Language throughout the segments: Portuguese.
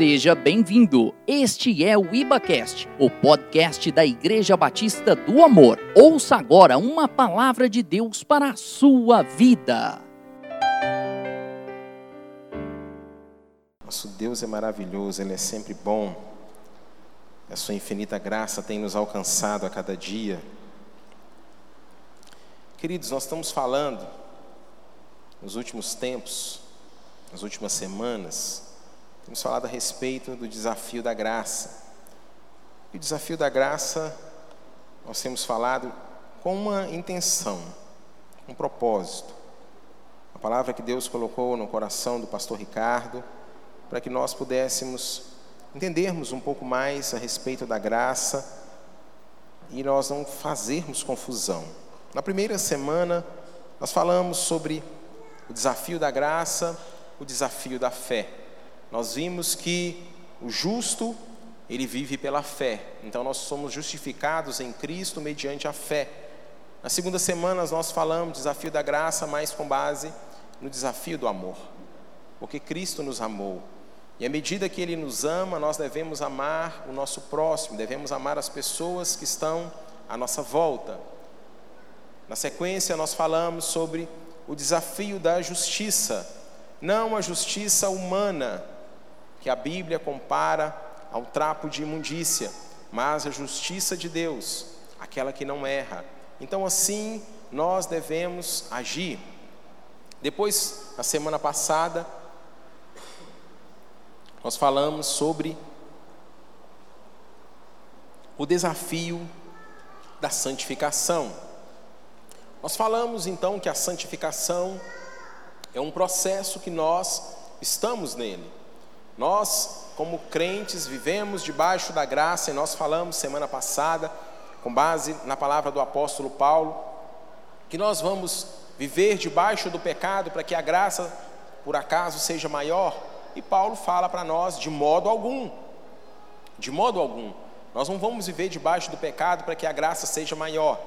Seja bem-vindo. Este é o IbaCast, o podcast da Igreja Batista do Amor. Ouça agora uma palavra de Deus para a sua vida. Nosso Deus é maravilhoso, Ele é sempre bom. A Sua infinita graça tem nos alcançado a cada dia. Queridos, nós estamos falando nos últimos tempos, nas últimas semanas, temos falado a respeito do desafio da graça. E o desafio da graça, nós temos falado com uma intenção, um propósito. A palavra que Deus colocou no coração do pastor Ricardo, para que nós pudéssemos entendermos um pouco mais a respeito da graça e nós não fazermos confusão. Na primeira semana, nós falamos sobre o desafio da graça, o desafio da fé. Nós vimos que o justo, ele vive pela fé. Então nós somos justificados em Cristo mediante a fé. Na segunda semana nós falamos desafio da graça, mas com base no desafio do amor. Porque Cristo nos amou. E à medida que ele nos ama, nós devemos amar o nosso próximo, devemos amar as pessoas que estão à nossa volta. Na sequência, nós falamos sobre o desafio da justiça, não a justiça humana, que a Bíblia compara ao trapo de imundícia, mas a justiça de Deus, aquela que não erra. Então, assim, nós devemos agir. Depois, na semana passada, nós falamos sobre o desafio da santificação. Nós falamos então que a santificação é um processo que nós estamos nele. Nós, como crentes, vivemos debaixo da graça e nós falamos semana passada, com base na palavra do apóstolo Paulo, que nós vamos viver debaixo do pecado para que a graça, por acaso, seja maior. E Paulo fala para nós de modo algum, de modo algum. Nós não vamos viver debaixo do pecado para que a graça seja maior.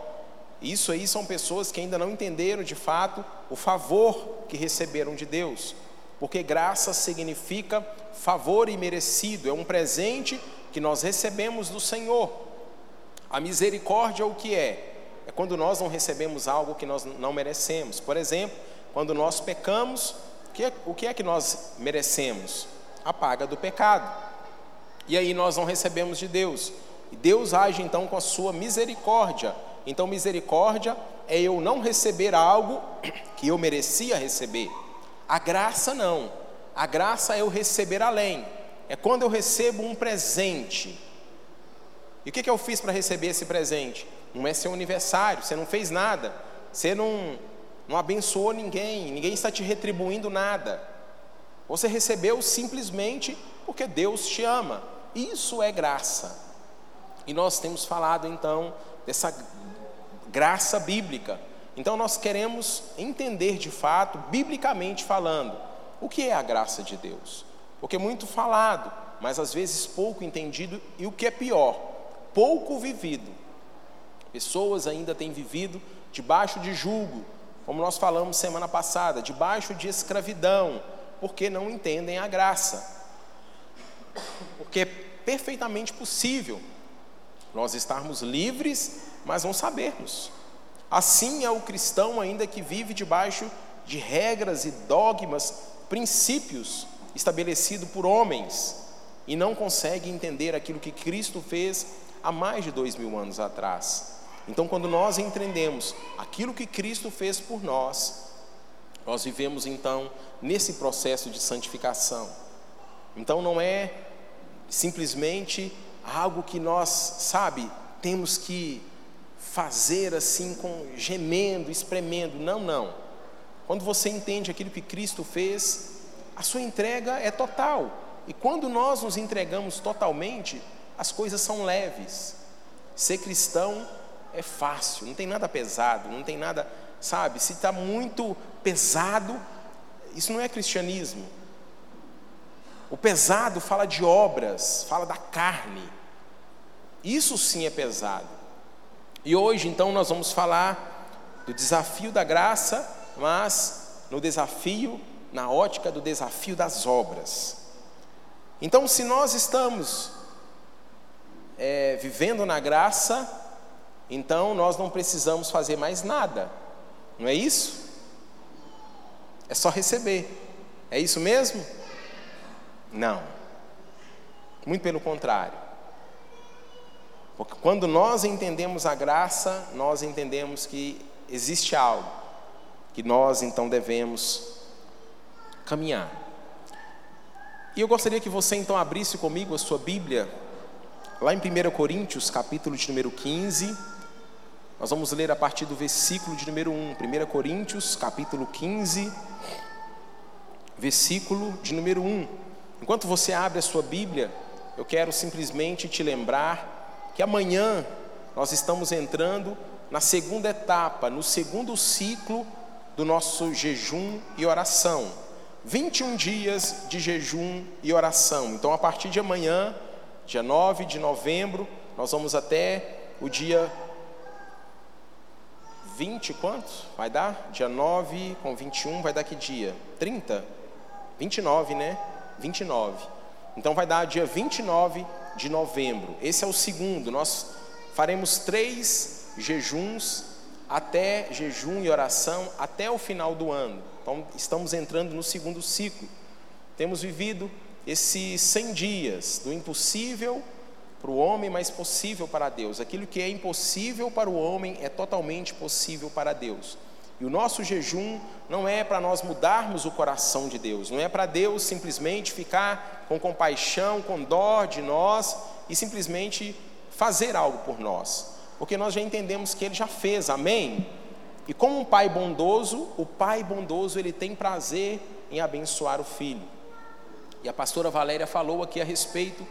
Isso aí são pessoas que ainda não entenderam de fato o favor que receberam de Deus, porque graça significa favor imerecido, é um presente que nós recebemos do Senhor. A misericórdia o que é? É quando nós não recebemos algo que nós não merecemos. Por exemplo, quando nós pecamos, o que é que nós merecemos? A paga do pecado. E aí nós não recebemos de Deus. E Deus age então com a sua misericórdia então, misericórdia é eu não receber algo que eu merecia receber. A graça não. A graça é eu receber além. É quando eu recebo um presente. E o que, que eu fiz para receber esse presente? Não é seu aniversário, você não fez nada. Você não, não abençoou ninguém, ninguém está te retribuindo nada. Você recebeu simplesmente porque Deus te ama. Isso é graça. E nós temos falado então dessa graça bíblica. Então nós queremos entender de fato, biblicamente falando, o que é a graça de Deus. Porque é muito falado, mas às vezes pouco entendido e o que é pior, pouco vivido. Pessoas ainda têm vivido debaixo de julgo, como nós falamos semana passada, debaixo de escravidão, porque não entendem a graça. Porque é perfeitamente possível nós estarmos livres mas não sabermos. Assim é o cristão ainda que vive debaixo de regras e dogmas, princípios estabelecidos por homens e não consegue entender aquilo que Cristo fez há mais de dois mil anos atrás. Então, quando nós entendemos aquilo que Cristo fez por nós, nós vivemos então nesse processo de santificação. Então, não é simplesmente algo que nós, sabe, temos que fazer assim com gemendo, espremendo. Não, não. Quando você entende aquilo que Cristo fez, a sua entrega é total. E quando nós nos entregamos totalmente, as coisas são leves. Ser cristão é fácil, não tem nada pesado, não tem nada, sabe? Se está muito pesado, isso não é cristianismo. O pesado fala de obras, fala da carne. Isso sim é pesado. E hoje, então, nós vamos falar do desafio da graça, mas no desafio, na ótica do desafio das obras. Então, se nós estamos é, vivendo na graça, então nós não precisamos fazer mais nada, não é isso? É só receber, é isso mesmo? Não, muito pelo contrário. Porque quando nós entendemos a graça, nós entendemos que existe algo que nós então devemos caminhar. E eu gostaria que você então abrisse comigo a sua Bíblia, lá em 1 Coríntios, capítulo de número 15. Nós vamos ler a partir do versículo de número 1. 1 Coríntios, capítulo 15, versículo de número 1. Enquanto você abre a sua Bíblia, eu quero simplesmente te lembrar que amanhã nós estamos entrando na segunda etapa, no segundo ciclo do nosso jejum e oração. 21 dias de jejum e oração. Então, a partir de amanhã, dia 9 de novembro, nós vamos até o dia 20, quantos? Vai dar? Dia 9 com 21, vai dar que dia? 30? 29, né? 29. Então, vai dar dia 29 de novembro. Esse é o segundo. Nós faremos três jejuns até jejum e oração até o final do ano. Então, estamos entrando no segundo ciclo. Temos vivido esses 100 dias do impossível para o homem, mas possível para Deus. Aquilo que é impossível para o homem é totalmente possível para Deus. E o nosso jejum não é para nós mudarmos o coração de Deus, não é para Deus simplesmente ficar com compaixão, com dó de nós e simplesmente fazer algo por nós, porque nós já entendemos que Ele já fez, amém? E como um pai bondoso, o pai bondoso ele tem prazer em abençoar o filho. E a pastora Valéria falou aqui a respeito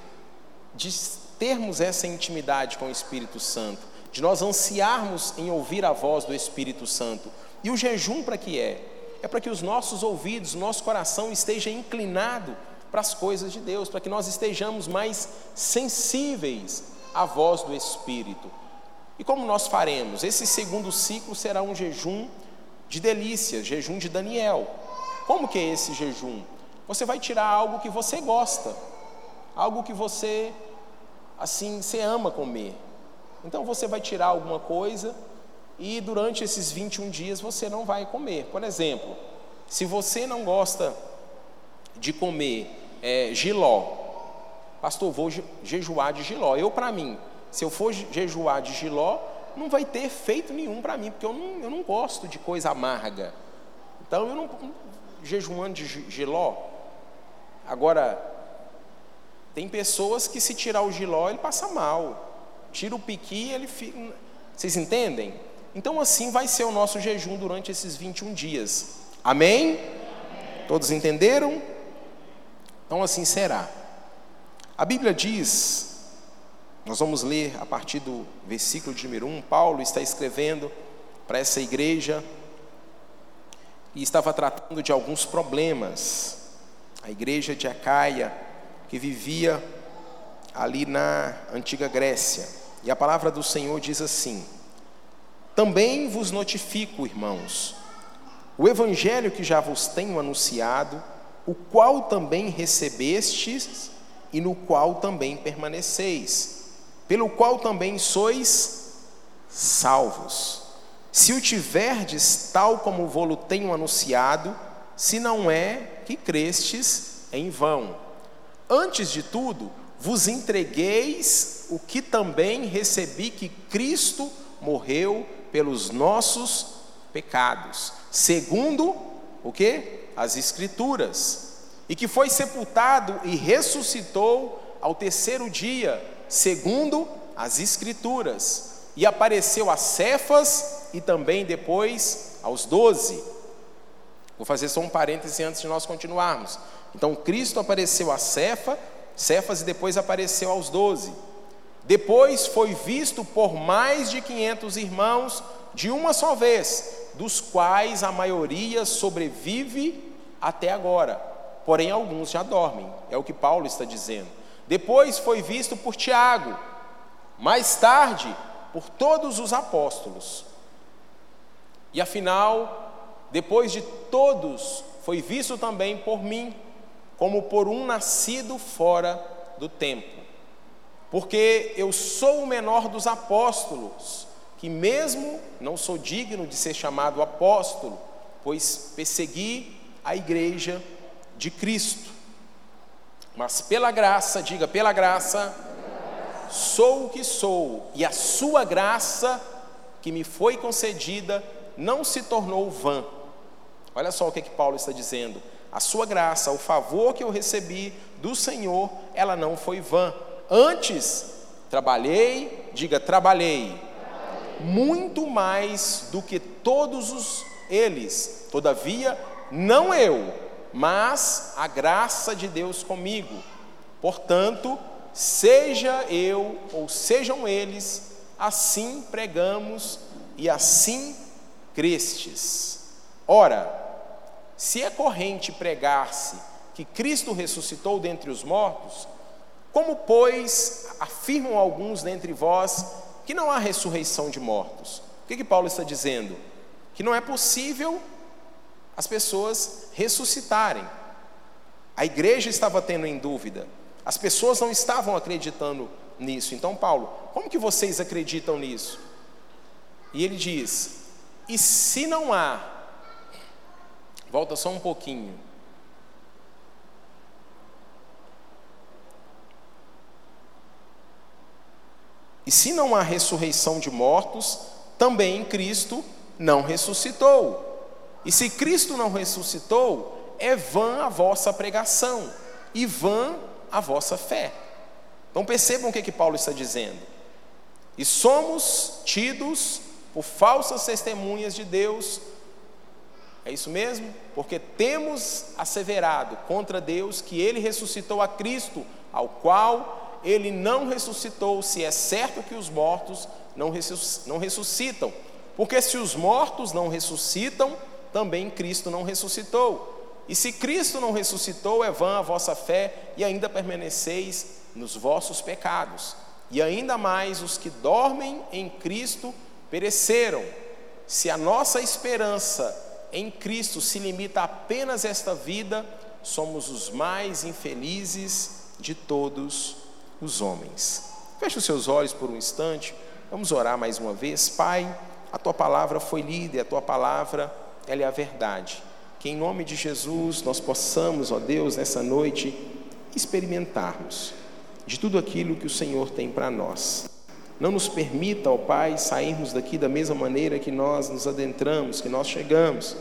de termos essa intimidade com o Espírito Santo, de nós ansiarmos em ouvir a voz do Espírito Santo. E o jejum para que é? É para que os nossos ouvidos, nosso coração esteja inclinado para as coisas de Deus, para que nós estejamos mais sensíveis à voz do Espírito. E como nós faremos? Esse segundo ciclo será um jejum de delícias, jejum de Daniel. Como que é esse jejum? Você vai tirar algo que você gosta, algo que você assim, você ama comer. Então você vai tirar alguma coisa e durante esses 21 dias você não vai comer. Por exemplo, se você não gosta de comer é, giló, pastor, vou jejuar de giló. Eu, para mim, se eu for jejuar de giló, não vai ter efeito nenhum para mim, porque eu não, eu não gosto de coisa amarga. Então eu não jejuando de giló. Agora, tem pessoas que se tirar o giló, ele passa mal. Tira o piqui, ele fica. Vocês entendem? Então assim vai ser o nosso jejum durante esses 21 dias. Amém? Todos entenderam? Então assim será. A Bíblia diz nós vamos ler a partir do versículo de número 1. Paulo está escrevendo para essa igreja e estava tratando de alguns problemas. A igreja de Acaia, que vivia ali na antiga Grécia. E a palavra do Senhor diz assim: Também vos notifico, irmãos, o evangelho que já vos tenho anunciado, o qual também recebestes e no qual também permaneceis pelo qual também sois salvos. Se o tiverdes tal como vou-lo tenho anunciado, se não é que crestes em vão. Antes de tudo, vos entregueis o que também recebi que Cristo morreu pelos nossos pecados, segundo o que? As escrituras, e que foi sepultado e ressuscitou ao terceiro dia segundo as Escrituras, e apareceu a Cefas e também depois aos doze. Vou fazer só um parêntese antes de nós continuarmos. Então, Cristo apareceu a Cefa, Cefas e depois apareceu aos doze. Depois foi visto por mais de 500 irmãos de uma só vez, dos quais a maioria sobrevive até agora. Porém, alguns já dormem, é o que Paulo está dizendo. Depois foi visto por Tiago, mais tarde por todos os apóstolos. E afinal, depois de todos, foi visto também por mim, como por um nascido fora do tempo. Porque eu sou o menor dos apóstolos, que mesmo não sou digno de ser chamado apóstolo, pois persegui a igreja de Cristo. Mas pela graça, diga, pela graça, sou o que sou, e a sua graça que me foi concedida não se tornou vã. Olha só o que, que Paulo está dizendo. A sua graça, o favor que eu recebi do Senhor, ela não foi vã. Antes, trabalhei, diga, trabalhei, muito mais do que todos os eles. Todavia, não eu, mas a graça de Deus comigo. Portanto, seja eu ou sejam eles, assim pregamos e assim crestes. Ora, se é corrente pregar-se que Cristo ressuscitou dentre os mortos, como, pois, afirmam alguns dentre vós que não há ressurreição de mortos? O que, que Paulo está dizendo? Que não é possível as pessoas ressuscitarem. A igreja estava tendo em dúvida, as pessoas não estavam acreditando nisso. Então, Paulo, como que vocês acreditam nisso? E ele diz: e se não há, volta só um pouquinho. E se não há ressurreição de mortos, também Cristo não ressuscitou. E se Cristo não ressuscitou, é vã a vossa pregação e vã a vossa fé. Então percebam o que, que Paulo está dizendo. E somos tidos por falsas testemunhas de Deus. É isso mesmo? Porque temos asseverado contra Deus que ele ressuscitou a Cristo, ao qual ele não ressuscitou, se é certo que os mortos não ressuscitam. Porque se os mortos não ressuscitam, também Cristo não ressuscitou. E se Cristo não ressuscitou, é vã a vossa fé e ainda permaneceis nos vossos pecados. E ainda mais os que dormem em Cristo pereceram. Se a nossa esperança em Cristo se limita apenas a esta vida, somos os mais infelizes de todos os homens. Feche os seus olhos por um instante, vamos orar mais uma vez. Pai, a tua palavra foi lida a tua palavra, ela é a verdade. Que em nome de Jesus nós possamos, ó Deus, nessa noite, experimentarmos de tudo aquilo que o Senhor tem para nós. Não nos permita, ó Pai, sairmos daqui da mesma maneira que nós nos adentramos, que nós chegamos,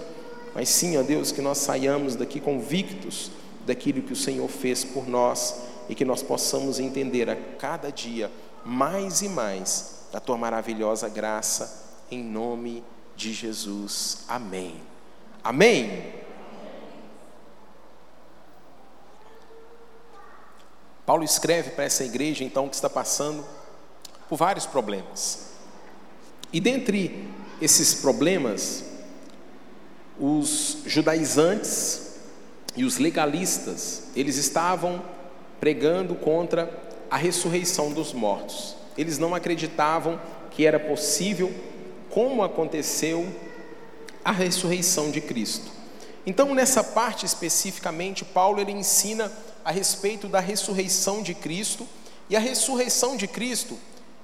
mas sim, ó Deus, que nós saiamos daqui convictos daquilo que o Senhor fez por nós e que nós possamos entender a cada dia mais e mais da tua maravilhosa graça, em nome de Jesus. Amém. Amém. Paulo escreve para essa igreja então que está passando por vários problemas. E dentre esses problemas, os judaizantes e os legalistas, eles estavam pregando contra a ressurreição dos mortos. Eles não acreditavam que era possível, como aconteceu a ressurreição de Cristo. Então, nessa parte especificamente, Paulo ele ensina a respeito da ressurreição de Cristo, e a ressurreição de Cristo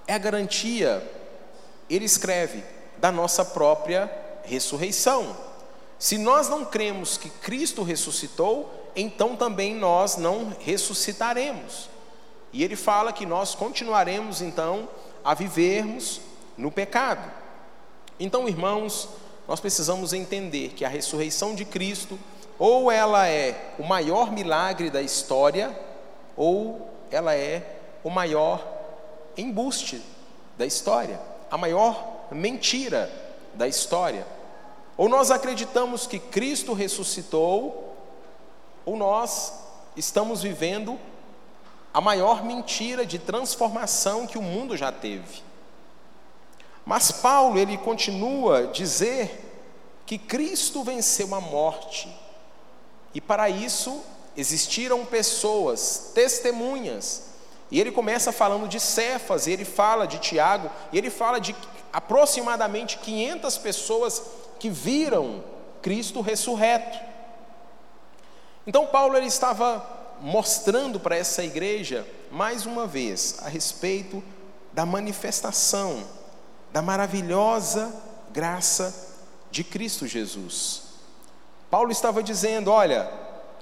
é a garantia, ele escreve, da nossa própria ressurreição. Se nós não cremos que Cristo ressuscitou, então também nós não ressuscitaremos. E ele fala que nós continuaremos então a vivermos no pecado. Então, irmãos, nós precisamos entender que a ressurreição de Cristo, ou ela é o maior milagre da história, ou ela é o maior embuste da história, a maior mentira da história. Ou nós acreditamos que Cristo ressuscitou, ou nós estamos vivendo a maior mentira de transformação que o mundo já teve. Mas Paulo, ele continua a dizer que Cristo venceu a morte. E para isso existiram pessoas, testemunhas, e ele começa falando de Cefas, ele fala de Tiago, ele fala de aproximadamente 500 pessoas que viram Cristo ressurreto. Então Paulo ele estava mostrando para essa igreja mais uma vez a respeito da manifestação da maravilhosa graça de Cristo Jesus. Paulo estava dizendo: olha,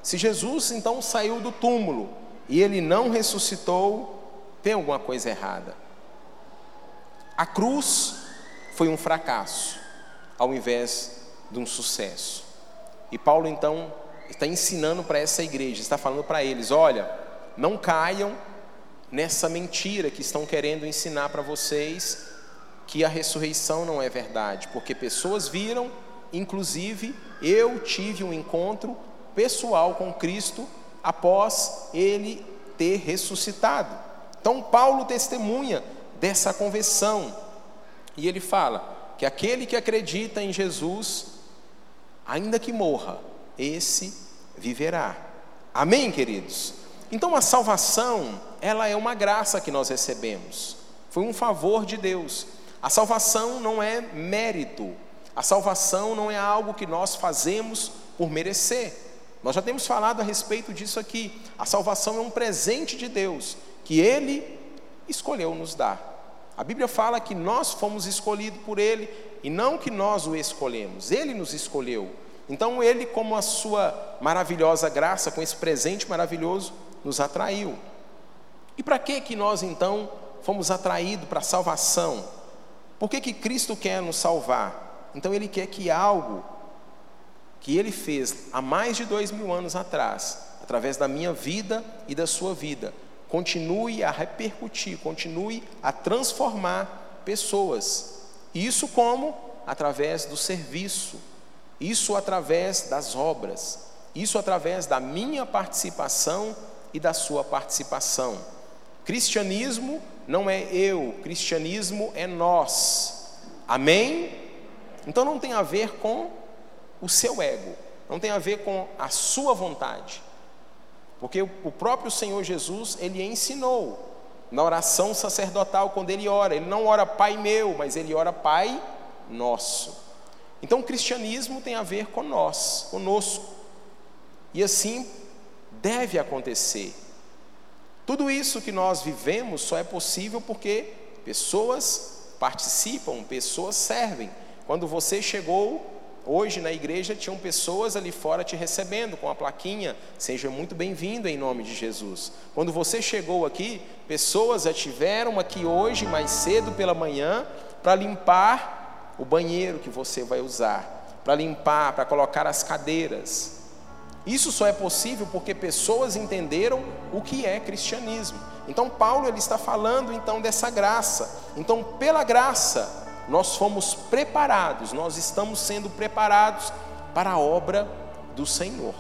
se Jesus então saiu do túmulo e ele não ressuscitou, tem alguma coisa errada. A cruz foi um fracasso, ao invés de um sucesso. E Paulo então está ensinando para essa igreja, está falando para eles: olha, não caiam nessa mentira que estão querendo ensinar para vocês que a ressurreição não é verdade, porque pessoas viram, inclusive eu tive um encontro pessoal com Cristo após ele ter ressuscitado. Então Paulo testemunha dessa conversão e ele fala que aquele que acredita em Jesus, ainda que morra, esse viverá. Amém, queridos? Então a salvação, ela é uma graça que nós recebemos. Foi um favor de Deus. A salvação não é mérito. A salvação não é algo que nós fazemos por merecer. Nós já temos falado a respeito disso aqui. A salvação é um presente de Deus que ele escolheu nos dar. A Bíblia fala que nós fomos escolhidos por ele e não que nós o escolhemos. Ele nos escolheu. Então ele, como a sua maravilhosa graça, com esse presente maravilhoso, nos atraiu. E para que que nós então fomos atraídos para a salvação? Por que que Cristo quer nos salvar? Então ele quer que algo que ele fez há mais de dois mil anos atrás, através da minha vida e da sua vida, continue a repercutir, continue a transformar pessoas. Isso como? Através do serviço, isso através das obras, isso através da minha participação e da sua participação. Cristianismo não é eu, cristianismo é nós. Amém? Então não tem a ver com o seu ego, não tem a ver com a sua vontade. Porque o próprio Senhor Jesus, ele ensinou na oração sacerdotal quando ele ora, ele não ora Pai meu, mas ele ora Pai nosso. Então o cristianismo tem a ver com nós, conosco. E assim deve acontecer. Tudo isso que nós vivemos só é possível porque pessoas participam, pessoas servem. Quando você chegou hoje na igreja, tinham pessoas ali fora te recebendo com a plaquinha, seja muito bem-vindo em nome de Jesus. Quando você chegou aqui, pessoas já tiveram aqui hoje, mais cedo pela manhã, para limpar o banheiro que você vai usar, para limpar, para colocar as cadeiras. Isso só é possível porque pessoas entenderam o que é cristianismo. Então Paulo ele está falando então dessa graça. Então pela graça nós fomos preparados, nós estamos sendo preparados para a obra do Senhor.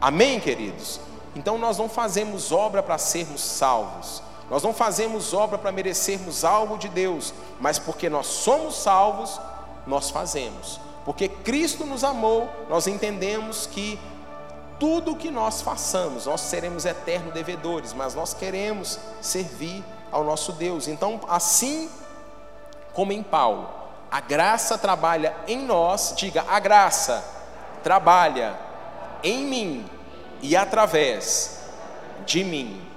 Amém, queridos? Então nós não fazemos obra para sermos salvos. Nós não fazemos obra para merecermos algo de Deus, mas porque nós somos salvos, nós fazemos. Porque Cristo nos amou, nós entendemos que tudo que nós façamos, nós seremos eternos devedores, mas nós queremos servir ao nosso Deus. Então, assim como em Paulo, a graça trabalha em nós, diga, a graça trabalha em mim e através de mim.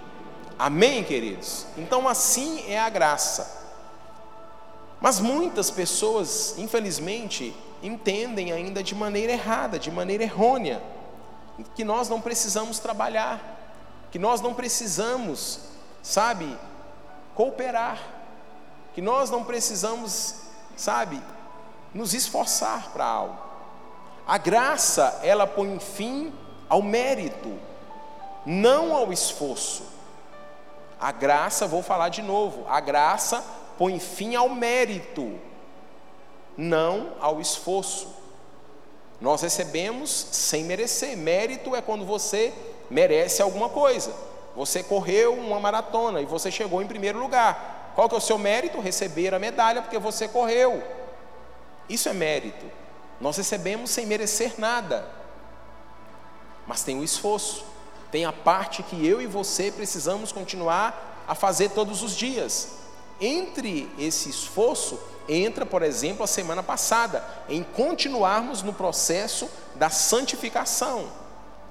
Amém, queridos? Então, assim é a graça. Mas muitas pessoas, infelizmente, entendem ainda de maneira errada, de maneira errônea, que nós não precisamos trabalhar, que nós não precisamos, sabe, cooperar, que nós não precisamos, sabe, nos esforçar para algo. A graça, ela põe fim ao mérito, não ao esforço. A graça, vou falar de novo, a graça põe fim ao mérito, não ao esforço. Nós recebemos sem merecer. Mérito é quando você merece alguma coisa. Você correu uma maratona e você chegou em primeiro lugar. Qual que é o seu mérito? Receber a medalha porque você correu. Isso é mérito. Nós recebemos sem merecer nada. Mas tem o esforço tem a parte que eu e você precisamos continuar a fazer todos os dias. Entre esse esforço, entra, por exemplo, a semana passada, em continuarmos no processo da santificação.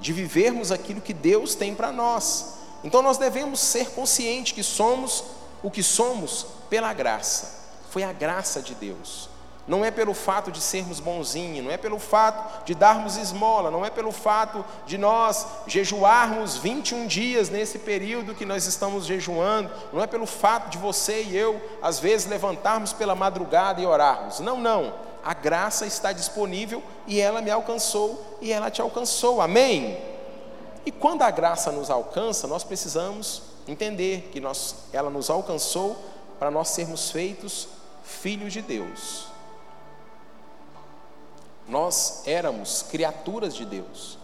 de vivermos aquilo que Deus tem para nós. Então nós devemos ser conscientes que somos o que somos pela graça. Foi a graça de Deus. Não é pelo fato de sermos bonzinhos, não é pelo fato de darmos esmola, não é pelo fato de nós jejuarmos 21 dias nesse período que nós estamos jejuando, não é pelo fato de você e eu, às vezes, levantarmos pela madrugada e orarmos. Não, não. A graça está disponível e ela me alcançou e ela te alcançou. Amém? E quando a graça nos alcança, nós precisamos entender que nós, ela nos alcançou para nós sermos feitos filhos de Deus. Nós éramos criaturas de Deus.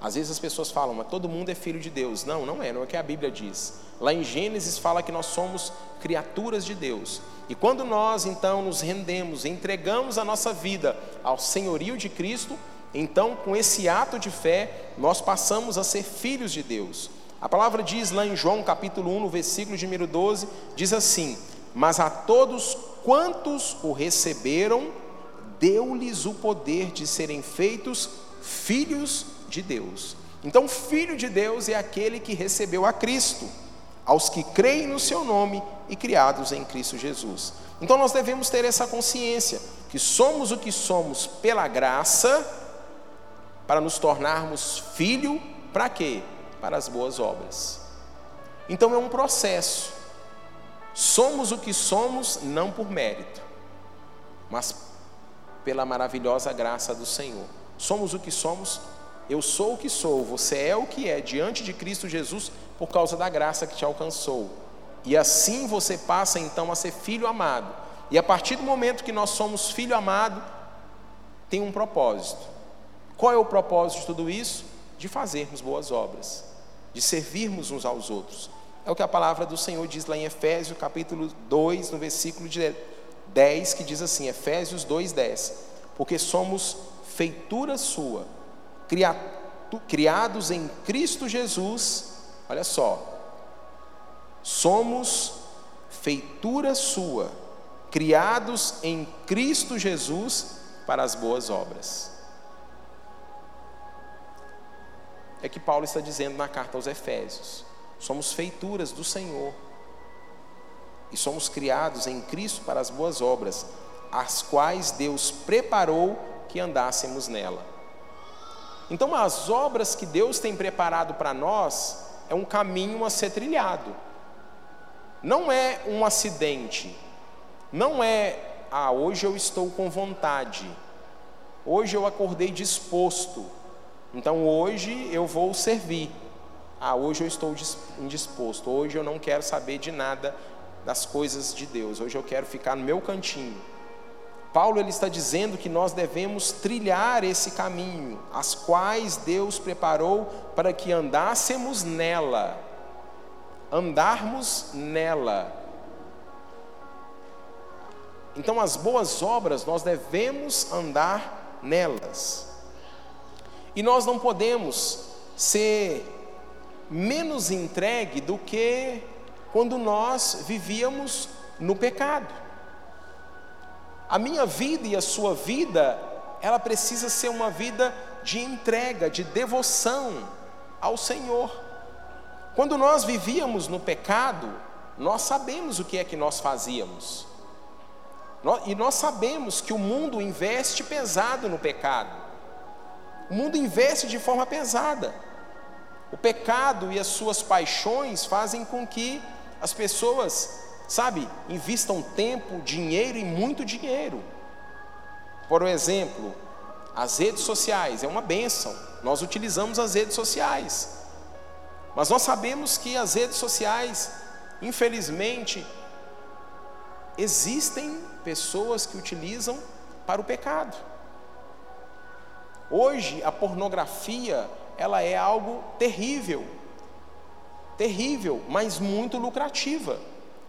Às vezes as pessoas falam, mas todo mundo é filho de Deus. Não, não é, não é o que a Bíblia diz. Lá em Gênesis fala que nós somos criaturas de Deus. E quando nós então nos rendemos, entregamos a nossa vida ao senhorio de Cristo, então com esse ato de fé, nós passamos a ser filhos de Deus. A palavra diz lá em João capítulo 1, no versículo de número 12, diz assim: Mas a todos quantos o receberam, deu-lhes o poder de serem feitos filhos de Deus. Então, filho de Deus é aquele que recebeu a Cristo, aos que creem no seu nome e criados em Cristo Jesus. Então, nós devemos ter essa consciência que somos o que somos pela graça, para nos tornarmos filho, para quê? Para as boas obras. Então, é um processo. Somos o que somos não por mérito, mas pela maravilhosa graça do Senhor. Somos o que somos, eu sou o que sou, você é o que é diante de Cristo Jesus por causa da graça que te alcançou. E assim você passa então a ser filho amado. E a partir do momento que nós somos filho amado, tem um propósito. Qual é o propósito de tudo isso? De fazermos boas obras, de servirmos uns aos outros. É o que a palavra do Senhor diz lá em Efésios, capítulo 2, no versículo 10, que diz assim, Efésios 2, 10. Porque somos feitura sua, criados em Cristo Jesus, olha só, somos feitura sua, criados em Cristo Jesus para as boas obras. É que Paulo está dizendo na carta aos Efésios: somos feituras do Senhor e somos criados em Cristo para as boas obras, as quais Deus preparou que andássemos nela. Então, as obras que Deus tem preparado para nós é um caminho a ser trilhado. Não é um acidente. Não é, ah, hoje eu estou com vontade. Hoje eu acordei disposto. Então hoje eu vou servir. Ah, hoje eu estou indisposto. Hoje eu não quero saber de nada das coisas de Deus. Hoje eu quero ficar no meu cantinho. Paulo ele está dizendo que nós devemos trilhar esse caminho, as quais Deus preparou para que andássemos nela. Andarmos nela. Então, as boas obras nós devemos andar nelas. E nós não podemos ser menos entregue do que quando nós vivíamos no pecado. A minha vida e a sua vida, ela precisa ser uma vida de entrega, de devoção ao Senhor. Quando nós vivíamos no pecado, nós sabemos o que é que nós fazíamos. E nós sabemos que o mundo investe pesado no pecado. O mundo investe de forma pesada. O pecado e as suas paixões fazem com que as pessoas, sabe, investam tempo, dinheiro e muito dinheiro. Por exemplo, as redes sociais é uma benção. Nós utilizamos as redes sociais. Mas nós sabemos que as redes sociais, infelizmente, existem pessoas que utilizam para o pecado. Hoje a pornografia, ela é algo terrível terrível, mas muito lucrativa.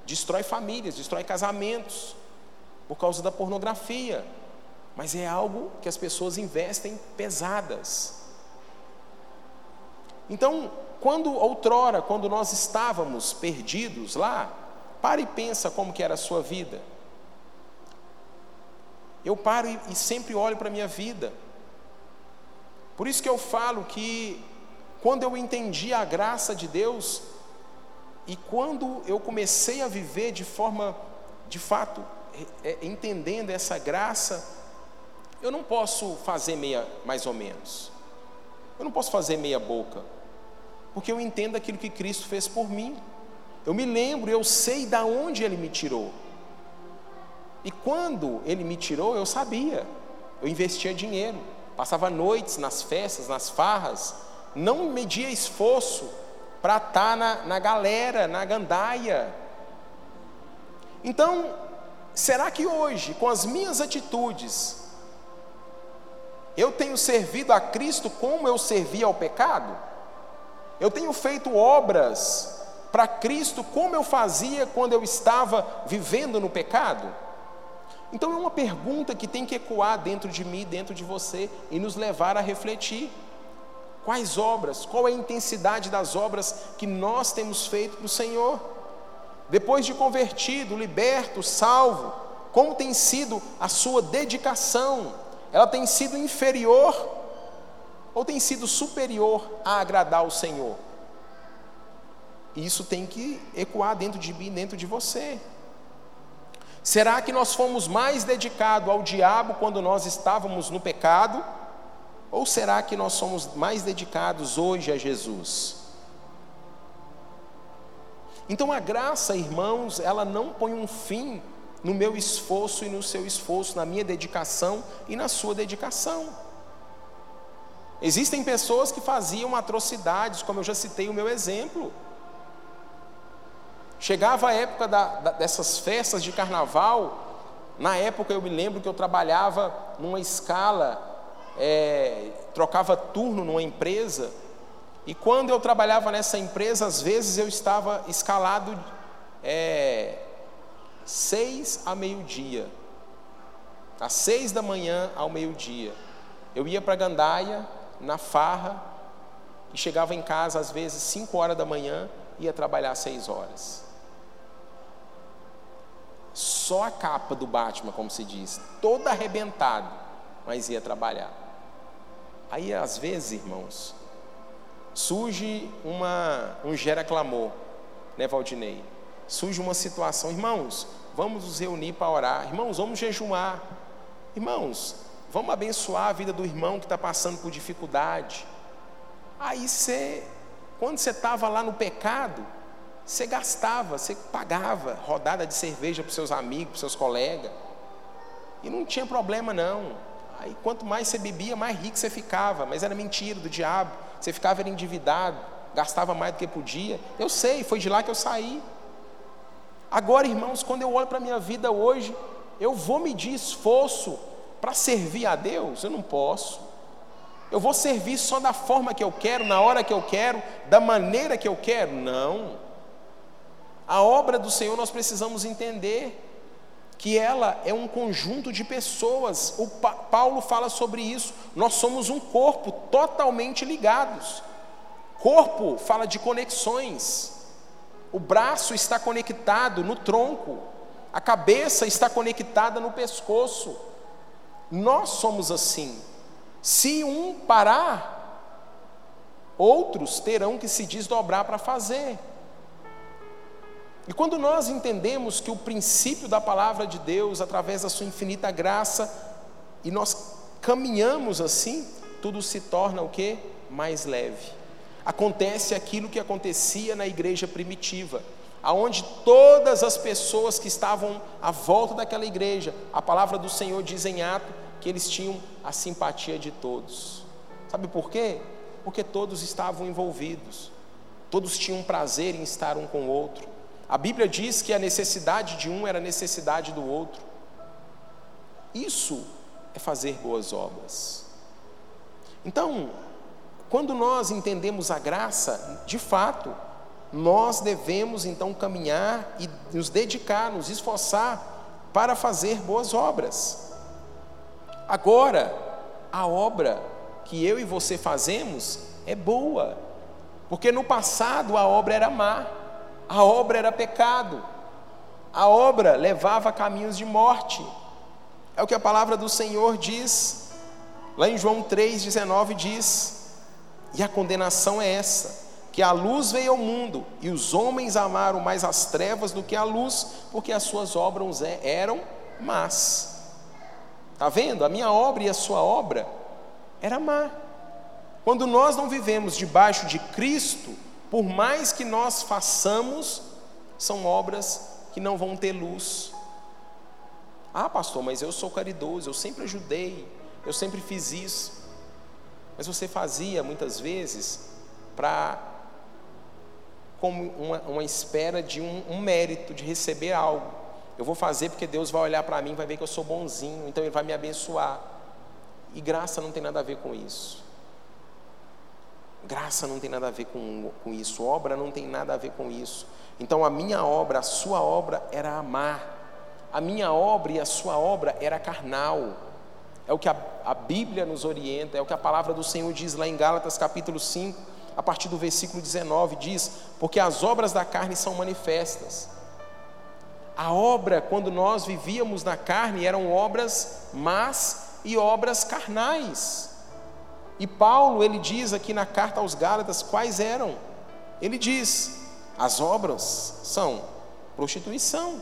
Destrói famílias, destrói casamentos por causa da pornografia. Mas é algo que as pessoas investem pesadas. Então, quando outrora, quando nós estávamos perdidos lá, para e pensa como que era a sua vida. Eu paro e, e sempre olho para a minha vida. Por isso que eu falo que quando eu entendi a graça de Deus e quando eu comecei a viver de forma, de fato, é, entendendo essa graça, eu não posso fazer meia, mais ou menos. Eu não posso fazer meia boca, porque eu entendo aquilo que Cristo fez por mim. Eu me lembro, eu sei da onde Ele me tirou. E quando Ele me tirou, eu sabia. Eu investia dinheiro, passava noites nas festas, nas farras, não media esforço para estar tá na, na galera, na gandaia. Então, será que hoje, com as minhas atitudes, eu tenho servido a Cristo como eu servia ao pecado? Eu tenho feito obras para Cristo como eu fazia quando eu estava vivendo no pecado? Então é uma pergunta que tem que ecoar dentro de mim, dentro de você e nos levar a refletir. Quais obras? Qual é a intensidade das obras que nós temos feito para o Senhor? Depois de convertido, liberto, salvo, como tem sido a sua dedicação? Ela tem sido inferior ou tem sido superior a agradar ao Senhor? Isso tem que ecoar dentro de mim, dentro de você. Será que nós fomos mais dedicados ao diabo quando nós estávamos no pecado? Ou será que nós somos mais dedicados hoje a Jesus? Então a graça, irmãos, ela não põe um fim no meu esforço e no seu esforço, na minha dedicação e na sua dedicação. Existem pessoas que faziam atrocidades, como eu já citei o meu exemplo. Chegava a época da, da, dessas festas de carnaval, na época eu me lembro que eu trabalhava numa escala, é, trocava turno numa empresa, e quando eu trabalhava nessa empresa, às vezes eu estava escalado é, seis a meio-dia, às seis da manhã ao meio-dia. Eu ia para Gandaia, na farra, e chegava em casa às vezes cinco horas da manhã, ia trabalhar seis horas só a capa do Batman, como se diz, todo arrebentado, mas ia trabalhar. Aí, às vezes, irmãos, surge uma, um gera clamor, né, Valdinei? Surge uma situação, irmãos, vamos nos reunir para orar, irmãos, vamos jejuar, irmãos, vamos abençoar a vida do irmão que está passando por dificuldade. Aí você, quando você estava lá no pecado, você gastava, você pagava rodada de cerveja para seus amigos, para seus colegas. E não tinha problema não. Aí quanto mais você bebia, mais rico você ficava. Mas era mentira do diabo. Você ficava era endividado, gastava mais do que podia. Eu sei, foi de lá que eu saí. Agora, irmãos, quando eu olho para a minha vida hoje, eu vou medir esforço para servir a Deus? Eu não posso. Eu vou servir só da forma que eu quero, na hora que eu quero, da maneira que eu quero? Não. A obra do Senhor nós precisamos entender que ela é um conjunto de pessoas. O pa Paulo fala sobre isso. Nós somos um corpo totalmente ligados. Corpo fala de conexões. O braço está conectado no tronco. A cabeça está conectada no pescoço. Nós somos assim. Se um parar, outros terão que se desdobrar para fazer. E quando nós entendemos que o princípio da palavra de Deus, através da sua infinita graça, e nós caminhamos assim, tudo se torna o que? Mais leve. Acontece aquilo que acontecia na igreja primitiva, aonde todas as pessoas que estavam à volta daquela igreja, a palavra do Senhor diz em ato que eles tinham a simpatia de todos. Sabe por quê? Porque todos estavam envolvidos. Todos tinham prazer em estar um com o outro. A Bíblia diz que a necessidade de um era a necessidade do outro. Isso é fazer boas obras. Então, quando nós entendemos a graça, de fato, nós devemos então caminhar e nos dedicar, nos esforçar para fazer boas obras. Agora, a obra que eu e você fazemos é boa, porque no passado a obra era má. A obra era pecado. A obra levava a caminhos de morte. É o que a palavra do Senhor diz. Lá em João 3,19 diz: E a condenação é essa: que a luz veio ao mundo e os homens amaram mais as trevas do que a luz, porque as suas obras é, eram más. Está vendo? A minha obra e a sua obra era má. Quando nós não vivemos debaixo de Cristo, por mais que nós façamos, são obras que não vão ter luz. Ah, pastor, mas eu sou caridoso, eu sempre ajudei, eu sempre fiz isso. Mas você fazia muitas vezes para como uma, uma, espera de um, um mérito, de receber algo. Eu vou fazer porque Deus vai olhar para mim, vai ver que eu sou bonzinho, então Ele vai me abençoar. E graça não tem nada a ver com isso. Graça não tem nada a ver com, com isso, obra não tem nada a ver com isso. Então a minha obra, a sua obra era amar. A minha obra e a sua obra era carnal. É o que a, a Bíblia nos orienta, é o que a palavra do Senhor diz lá em Gálatas capítulo 5, a partir do versículo 19, diz: Porque as obras da carne são manifestas. A obra, quando nós vivíamos na carne, eram obras más e obras carnais. E Paulo, ele diz aqui na carta aos Gálatas quais eram. Ele diz: as obras são prostituição,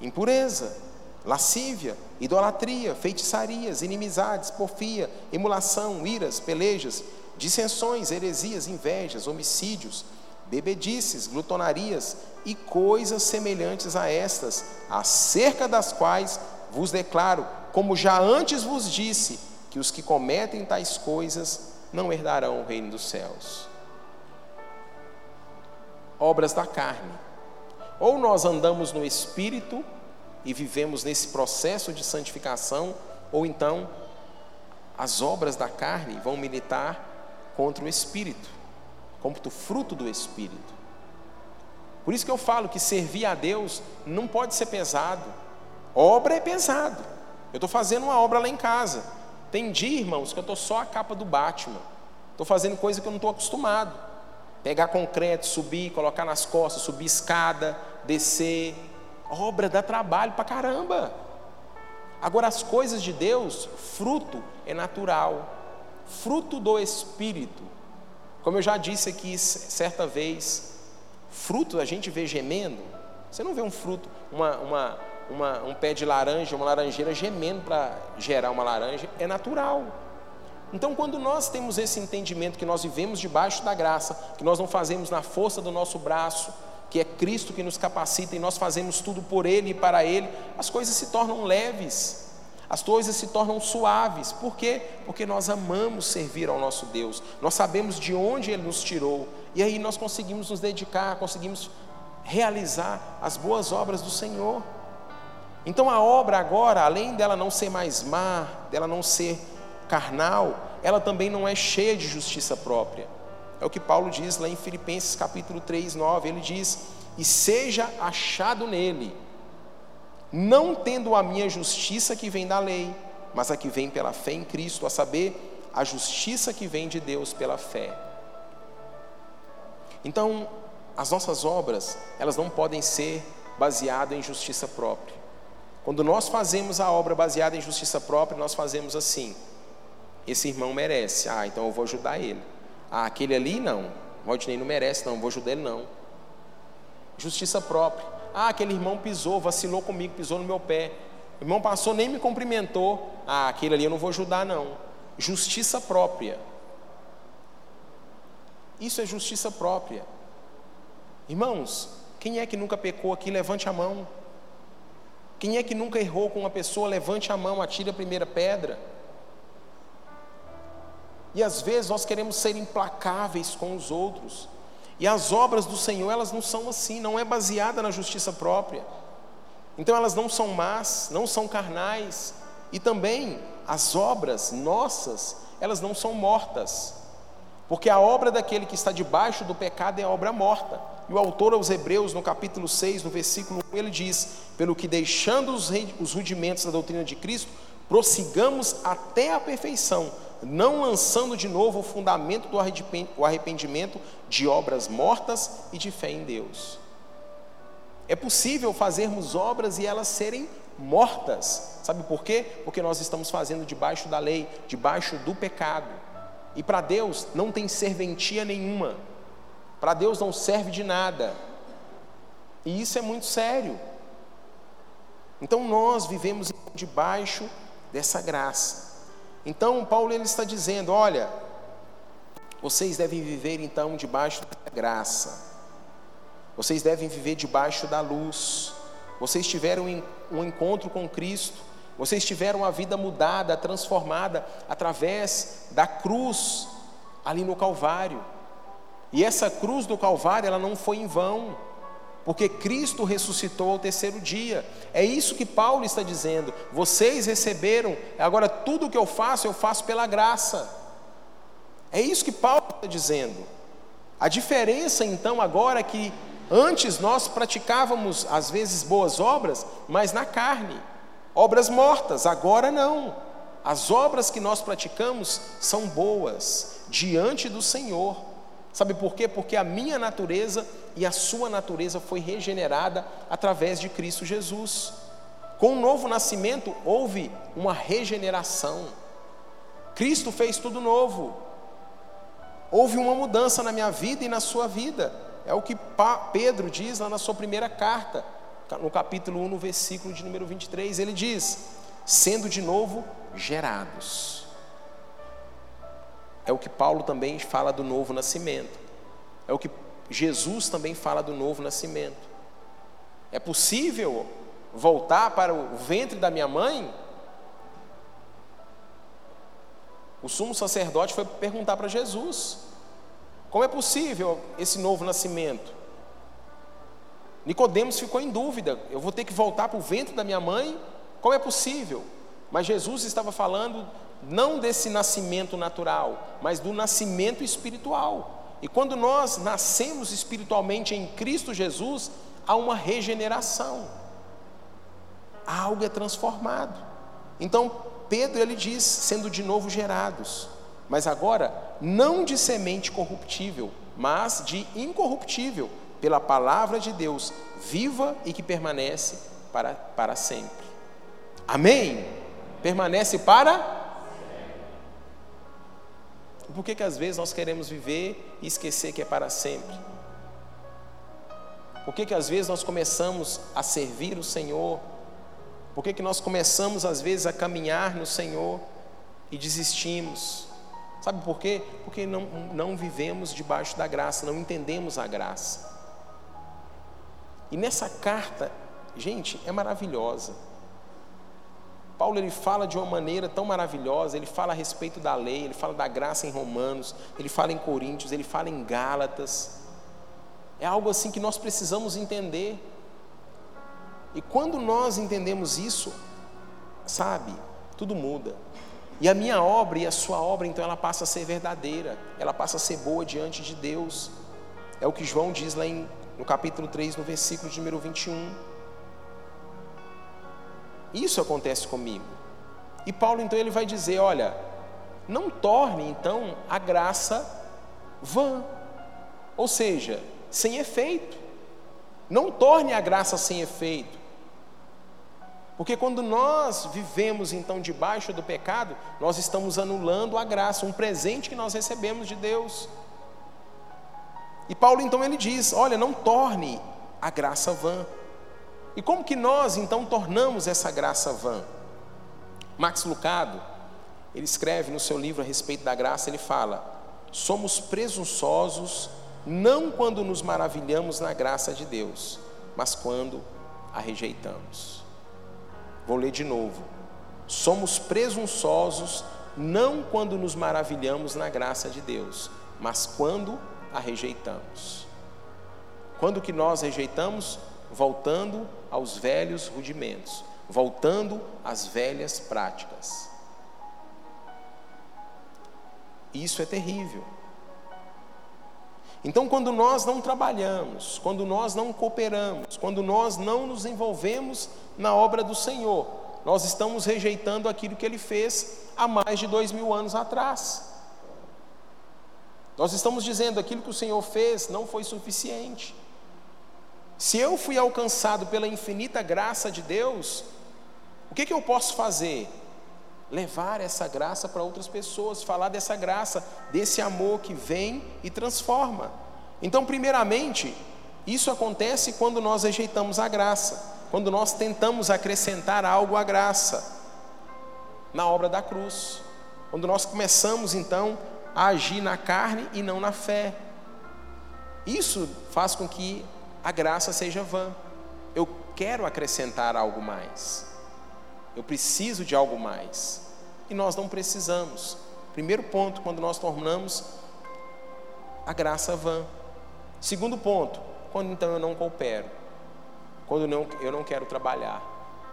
impureza, lascívia, idolatria, feitiçarias, inimizades, porfia, emulação, iras, pelejas, dissensões, heresias, invejas, homicídios, bebedices, glutonarias e coisas semelhantes a estas, acerca das quais vos declaro, como já antes vos disse, que os que cometem tais coisas não herdarão o reino dos céus. Obras da carne. Ou nós andamos no espírito e vivemos nesse processo de santificação, ou então as obras da carne vão militar contra o espírito, contra o fruto do espírito. Por isso que eu falo que servir a Deus não pode ser pesado. Obra é pesado. Eu estou fazendo uma obra lá em casa. Tem dia, irmãos, que eu estou só a capa do Batman. Estou fazendo coisa que eu não estou acostumado. Pegar concreto, subir, colocar nas costas, subir escada, descer. Obra dá trabalho para caramba. Agora, as coisas de Deus, fruto é natural. Fruto do Espírito. Como eu já disse aqui certa vez, fruto a gente vê gemendo. Você não vê um fruto, uma, uma, uma, um pé de laranja, uma laranjeira gemendo para gerar uma laranja, é natural. Então, quando nós temos esse entendimento que nós vivemos debaixo da graça, que nós não fazemos na força do nosso braço, que é Cristo que nos capacita e nós fazemos tudo por Ele e para Ele, as coisas se tornam leves, as coisas se tornam suaves. Por quê? Porque nós amamos servir ao nosso Deus, nós sabemos de onde Ele nos tirou, e aí nós conseguimos nos dedicar, conseguimos realizar as boas obras do Senhor. Então a obra agora, além dela não ser mais má, dela não ser carnal, ela também não é cheia de justiça própria. É o que Paulo diz lá em Filipenses capítulo 3, 9. Ele diz: E seja achado nele, não tendo a minha justiça que vem da lei, mas a que vem pela fé em Cristo, a saber, a justiça que vem de Deus pela fé. Então, as nossas obras, elas não podem ser baseadas em justiça própria. Quando nós fazemos a obra baseada em justiça própria, nós fazemos assim: esse irmão merece, ah, então eu vou ajudar ele. Ah, aquele ali não, Rodney não merece, não, vou ajudar ele não. Justiça própria. Ah, aquele irmão pisou, vacilou comigo, pisou no meu pé. O irmão passou, nem me cumprimentou. Ah, aquele ali eu não vou ajudar, não. Justiça própria. Isso é justiça própria. Irmãos, quem é que nunca pecou aqui? Levante a mão. Quem é que nunca errou com uma pessoa? Levante a mão, atire a primeira pedra. E às vezes nós queremos ser implacáveis com os outros. E as obras do Senhor, elas não são assim, não é baseada na justiça própria. Então elas não são más, não são carnais. E também as obras nossas, elas não são mortas. Porque a obra daquele que está debaixo do pecado é obra morta. E o autor aos Hebreus, no capítulo 6, no versículo 1, ele diz: Pelo que deixando os rudimentos da doutrina de Cristo, prossigamos até a perfeição, não lançando de novo o fundamento do arrependimento de obras mortas e de fé em Deus. É possível fazermos obras e elas serem mortas. Sabe por quê? Porque nós estamos fazendo debaixo da lei, debaixo do pecado. E para Deus não tem serventia nenhuma. Para Deus não serve de nada. E isso é muito sério. Então nós vivemos debaixo dessa graça. Então Paulo ele está dizendo, olha, vocês devem viver então debaixo da graça. Vocês devem viver debaixo da luz. Vocês tiveram um encontro com Cristo. Vocês tiveram a vida mudada, transformada através da cruz ali no Calvário. E essa cruz do Calvário, ela não foi em vão, porque Cristo ressuscitou ao terceiro dia. É isso que Paulo está dizendo. Vocês receberam, agora tudo o que eu faço, eu faço pela graça. É isso que Paulo está dizendo. A diferença então agora é que Antes nós praticávamos, às vezes, boas obras, mas na carne, obras mortas, agora não. As obras que nós praticamos são boas diante do Senhor. Sabe por quê? Porque a minha natureza e a sua natureza foi regenerada através de Cristo Jesus. Com o novo nascimento houve uma regeneração. Cristo fez tudo novo. Houve uma mudança na minha vida e na sua vida. É o que Pedro diz lá na sua primeira carta, no capítulo 1, no versículo de número 23. Ele diz: sendo de novo gerados. É o que Paulo também fala do novo nascimento. É o que Jesus também fala do novo nascimento. É possível voltar para o ventre da minha mãe? O sumo sacerdote foi perguntar para Jesus: como é possível esse novo nascimento? Nicodemos ficou em dúvida. Eu vou ter que voltar para o ventre da minha mãe? Como é possível? Mas Jesus estava falando não desse nascimento natural, mas do nascimento espiritual. E quando nós nascemos espiritualmente em Cristo Jesus, há uma regeneração. Algo é transformado. Então, Pedro ele diz, sendo de novo gerados. Mas agora, não de semente corruptível, mas de incorruptível, pela palavra de Deus, viva e que permanece para, para sempre. Amém? Permanece para por que, que às vezes nós queremos viver e esquecer que é para sempre? Por que, que às vezes nós começamos a servir o Senhor? Por que, que nós começamos às vezes a caminhar no Senhor e desistimos? Sabe por quê? Porque não, não vivemos debaixo da graça, não entendemos a graça. E nessa carta, gente, é maravilhosa. Paulo ele fala de uma maneira tão maravilhosa, ele fala a respeito da lei, ele fala da graça em Romanos, ele fala em Coríntios, ele fala em Gálatas. É algo assim que nós precisamos entender. E quando nós entendemos isso, sabe, tudo muda. E a minha obra e a sua obra, então, ela passa a ser verdadeira, ela passa a ser boa diante de Deus. É o que João diz lá em, no capítulo 3, no versículo de número 21. Isso acontece comigo. E Paulo, então, ele vai dizer: olha, não torne, então, a graça vã, ou seja, sem efeito. Não torne a graça sem efeito. Porque quando nós vivemos então debaixo do pecado, nós estamos anulando a graça, um presente que nós recebemos de Deus. E Paulo então ele diz: olha, não torne a graça vã. E como que nós então tornamos essa graça vã? Max Lucado, ele escreve no seu livro a respeito da graça, ele fala: somos presunçosos não quando nos maravilhamos na graça de Deus, mas quando a rejeitamos. Vou ler de novo. Somos presunçosos não quando nos maravilhamos na graça de Deus, mas quando a rejeitamos. Quando que nós rejeitamos? Voltando aos velhos rudimentos, voltando às velhas práticas. Isso é terrível. Então, quando nós não trabalhamos, quando nós não cooperamos, quando nós não nos envolvemos na obra do Senhor, nós estamos rejeitando aquilo que Ele fez há mais de dois mil anos atrás. Nós estamos dizendo aquilo que o Senhor fez não foi suficiente. Se eu fui alcançado pela infinita graça de Deus, o que, que eu posso fazer? levar essa graça para outras pessoas, falar dessa graça, desse amor que vem e transforma. Então, primeiramente, isso acontece quando nós rejeitamos a graça, quando nós tentamos acrescentar algo à graça na obra da cruz. Quando nós começamos então a agir na carne e não na fé. Isso faz com que a graça seja vã. Eu quero acrescentar algo mais. Eu preciso de algo mais. E nós não precisamos. Primeiro ponto, quando nós tornamos a graça vã. Segundo ponto, quando então eu não coopero. Quando não, eu não quero trabalhar.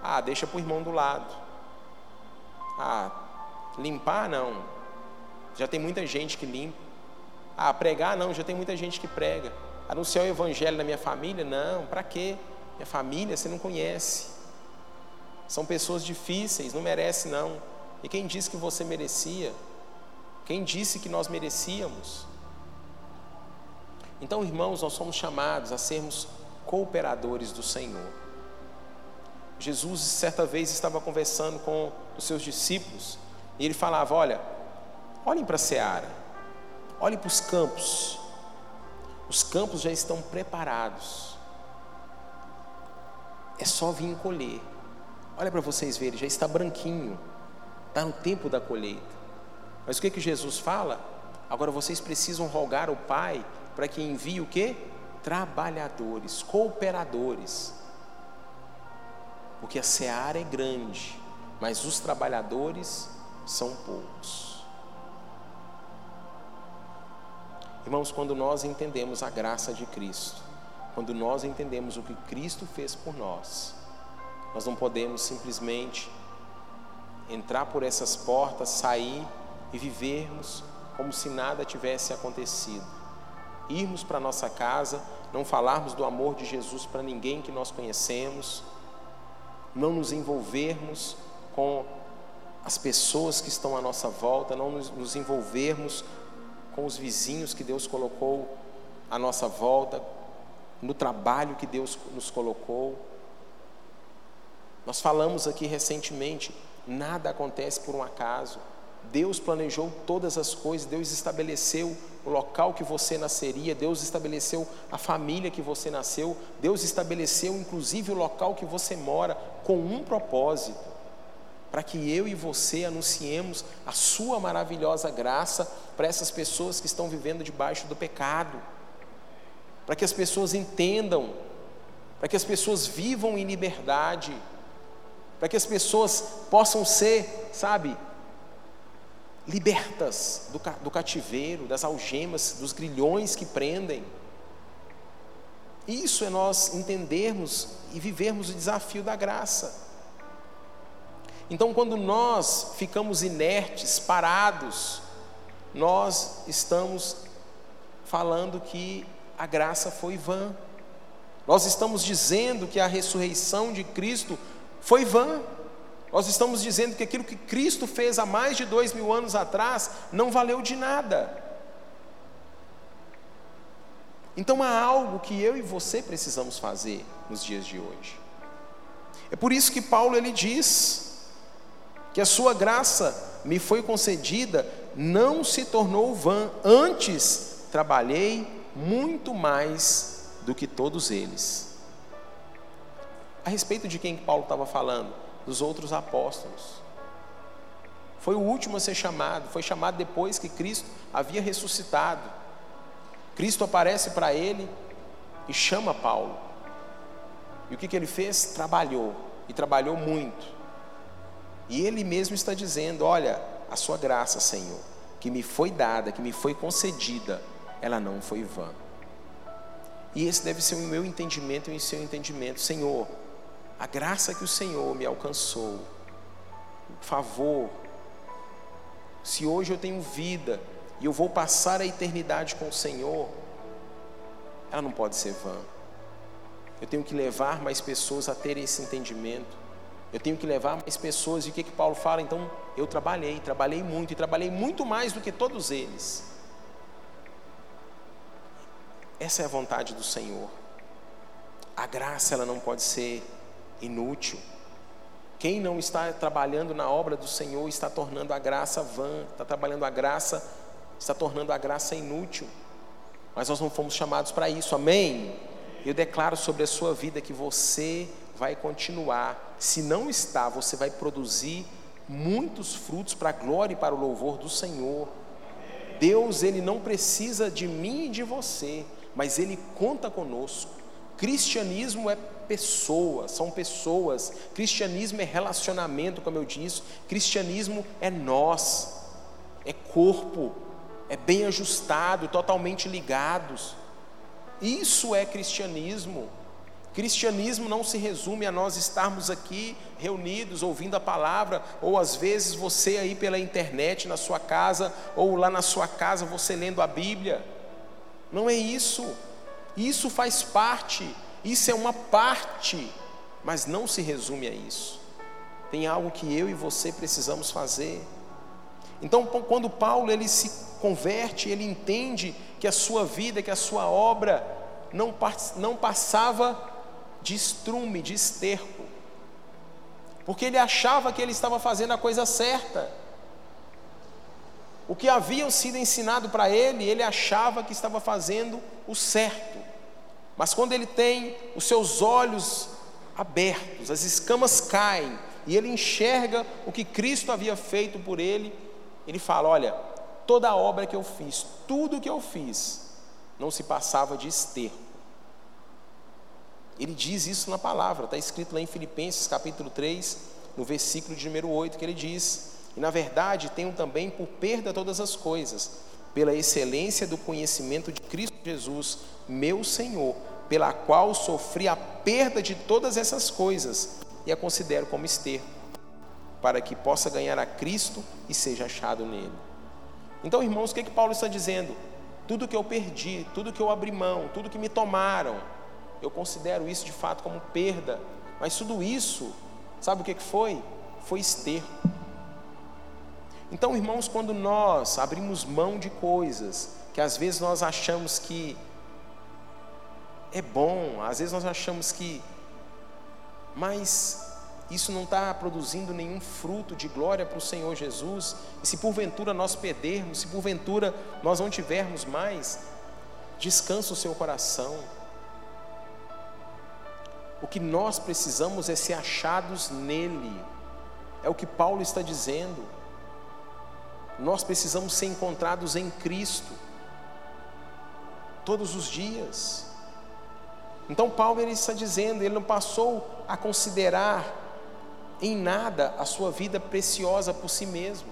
Ah, deixa para o irmão do lado. Ah, limpar não. Já tem muita gente que limpa. Ah, pregar não, já tem muita gente que prega. Anunciar o evangelho na minha família? Não, para quê? Minha família você não conhece. São pessoas difíceis, não merece não. E quem disse que você merecia? Quem disse que nós merecíamos? Então, irmãos, nós somos chamados a sermos cooperadores do Senhor. Jesus, certa vez, estava conversando com os seus discípulos e ele falava: Olha, olhem para a seara, olhem para os campos, os campos já estão preparados, é só vir colher. Olha para vocês verem, já está branquinho, está no tempo da colheita. Mas o que, que Jesus fala? Agora vocês precisam rogar ao Pai para que envie o que? Trabalhadores, cooperadores. Porque a seara é grande, mas os trabalhadores são poucos. Irmãos, quando nós entendemos a graça de Cristo, quando nós entendemos o que Cristo fez por nós, nós não podemos simplesmente entrar por essas portas, sair e vivermos como se nada tivesse acontecido. Irmos para nossa casa, não falarmos do amor de Jesus para ninguém que nós conhecemos, não nos envolvermos com as pessoas que estão à nossa volta, não nos, nos envolvermos com os vizinhos que Deus colocou à nossa volta, no trabalho que Deus nos colocou. Nós falamos aqui recentemente, nada acontece por um acaso. Deus planejou todas as coisas, Deus estabeleceu o local que você nasceria, Deus estabeleceu a família que você nasceu, Deus estabeleceu inclusive o local que você mora com um propósito, para que eu e você anunciemos a Sua maravilhosa graça para essas pessoas que estão vivendo debaixo do pecado, para que as pessoas entendam, para que as pessoas vivam em liberdade para que as pessoas possam ser, sabe, libertas do, do cativeiro, das algemas, dos grilhões que prendem. Isso é nós entendermos e vivermos o desafio da graça. Então, quando nós ficamos inertes, parados, nós estamos falando que a graça foi vã. Nós estamos dizendo que a ressurreição de Cristo foi vã. Nós estamos dizendo que aquilo que Cristo fez há mais de dois mil anos atrás não valeu de nada. Então há algo que eu e você precisamos fazer nos dias de hoje. É por isso que Paulo ele diz que a sua graça me foi concedida, não se tornou vã, antes trabalhei muito mais do que todos eles. A respeito de quem Paulo estava falando? Dos outros apóstolos. Foi o último a ser chamado, foi chamado depois que Cristo havia ressuscitado. Cristo aparece para ele e chama Paulo. E o que, que ele fez? Trabalhou, e trabalhou muito. E ele mesmo está dizendo: Olha, a sua graça, Senhor, que me foi dada, que me foi concedida, ela não foi vã. E esse deve ser o meu entendimento e o seu entendimento, Senhor a graça que o Senhor me alcançou, o favor, se hoje eu tenho vida e eu vou passar a eternidade com o Senhor, ela não pode ser vã. Eu tenho que levar mais pessoas a terem esse entendimento. Eu tenho que levar mais pessoas. E o que, que Paulo fala? Então, eu trabalhei, trabalhei muito, e trabalhei muito mais do que todos eles. Essa é a vontade do Senhor. A graça, ela não pode ser inútil. Quem não está trabalhando na obra do Senhor está tornando a graça vã, está trabalhando a graça, está tornando a graça inútil. Mas nós não fomos chamados para isso, amém? Eu declaro sobre a sua vida que você vai continuar. Se não está, você vai produzir muitos frutos para a glória e para o louvor do Senhor. Deus, ele não precisa de mim e de você, mas ele conta conosco. Cristianismo é pessoa, são pessoas. Cristianismo é relacionamento, como eu disse. Cristianismo é nós, é corpo, é bem ajustado, totalmente ligados. Isso é cristianismo. Cristianismo não se resume a nós estarmos aqui reunidos ouvindo a palavra, ou às vezes você aí pela internet na sua casa, ou lá na sua casa você lendo a Bíblia. Não é isso. Isso faz parte, isso é uma parte, mas não se resume a isso. Tem algo que eu e você precisamos fazer. Então, quando Paulo ele se converte, ele entende que a sua vida, que a sua obra não, não passava de estrume, de esterco, porque ele achava que ele estava fazendo a coisa certa. O que haviam sido ensinado para ele, ele achava que estava fazendo o certo. Mas quando ele tem os seus olhos abertos, as escamas caem, e ele enxerga o que Cristo havia feito por ele, ele fala: Olha, toda a obra que eu fiz, tudo que eu fiz, não se passava de esterco. Ele diz isso na palavra, está escrito lá em Filipenses capítulo 3, no versículo de número 8, que ele diz: e na verdade tenho também por perda todas as coisas, pela excelência do conhecimento de Cristo Jesus, meu Senhor, pela qual sofri a perda de todas essas coisas e a considero como esterco, para que possa ganhar a Cristo e seja achado nele. Então, irmãos, o que, é que Paulo está dizendo? Tudo que eu perdi, tudo que eu abri mão, tudo que me tomaram, eu considero isso de fato como perda, mas tudo isso, sabe o que, foi? Foi esterco. Então, irmãos, quando nós abrimos mão de coisas que às vezes nós achamos que é bom, às vezes nós achamos que, mas isso não está produzindo nenhum fruto de glória para o Senhor Jesus, e se porventura nós perdermos, se porventura nós não tivermos mais, descansa o seu coração. O que nós precisamos é ser achados nele, é o que Paulo está dizendo nós precisamos ser encontrados em Cristo todos os dias. Então Paulo ele está dizendo, ele não passou a considerar em nada a sua vida preciosa por si mesmo.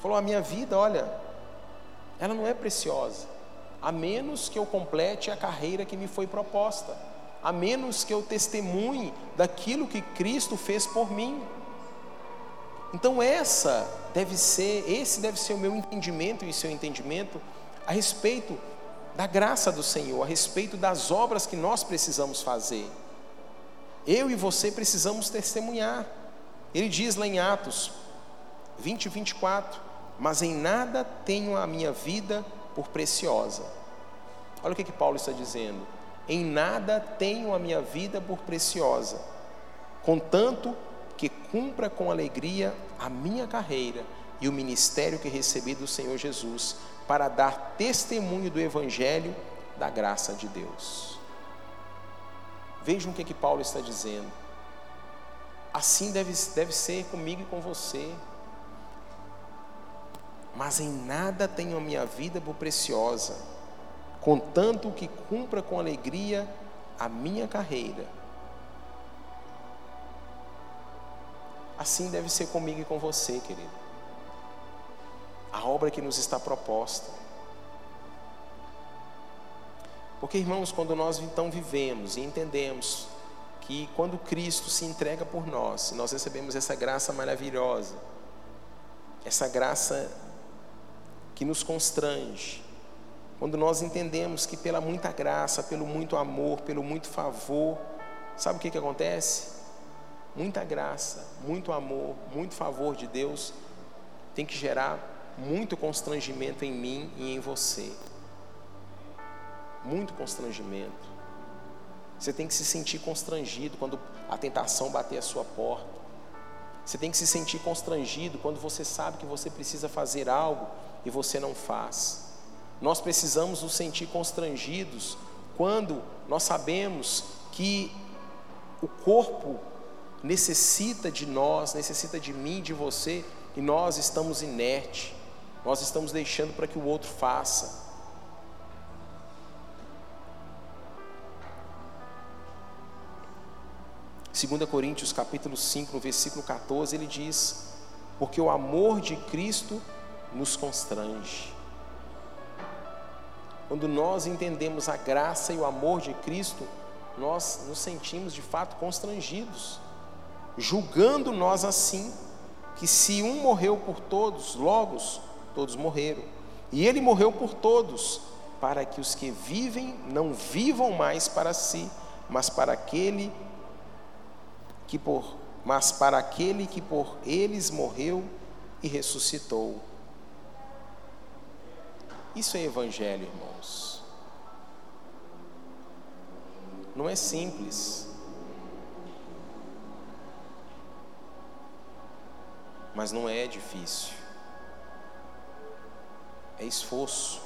Falou: a minha vida, olha, ela não é preciosa, a menos que eu complete a carreira que me foi proposta, a menos que eu testemunhe daquilo que Cristo fez por mim. Então essa deve ser, esse deve ser o meu entendimento e seu entendimento a respeito da graça do Senhor, a respeito das obras que nós precisamos fazer. Eu e você precisamos testemunhar. Ele diz lá em Atos 20 e 24: Mas em nada tenho a minha vida por preciosa. Olha o que, que Paulo está dizendo. Em nada tenho a minha vida por preciosa, contanto que cumpra com alegria a minha carreira e o ministério que recebi do Senhor Jesus, para dar testemunho do Evangelho da graça de Deus. Vejam o que, que Paulo está dizendo. Assim deve, deve ser comigo e com você. Mas em nada tenho a minha vida por preciosa, contanto que cumpra com alegria a minha carreira Assim deve ser comigo e com você, querido. A obra que nos está proposta. Porque, irmãos, quando nós então vivemos e entendemos que quando Cristo se entrega por nós, nós recebemos essa graça maravilhosa, essa graça que nos constrange, quando nós entendemos que pela muita graça, pelo muito amor, pelo muito favor, sabe o que, que acontece? muita graça, muito amor, muito favor de Deus tem que gerar muito constrangimento em mim e em você. Muito constrangimento. Você tem que se sentir constrangido quando a tentação bater a sua porta. Você tem que se sentir constrangido quando você sabe que você precisa fazer algo e você não faz. Nós precisamos nos sentir constrangidos quando nós sabemos que o corpo necessita de nós, necessita de mim, de você, e nós estamos inerte, nós estamos deixando para que o outro faça. 2 Coríntios capítulo 5, no versículo 14, ele diz: Porque o amor de Cristo nos constrange. Quando nós entendemos a graça e o amor de Cristo, nós nos sentimos de fato constrangidos, julgando nós assim, que se um morreu por todos, logo todos morreram. E ele morreu por todos, para que os que vivem não vivam mais para si, mas para aquele que por mas para aquele que por eles morreu e ressuscitou. Isso é evangelho, irmãos. Não é simples. Mas não é difícil. É esforço.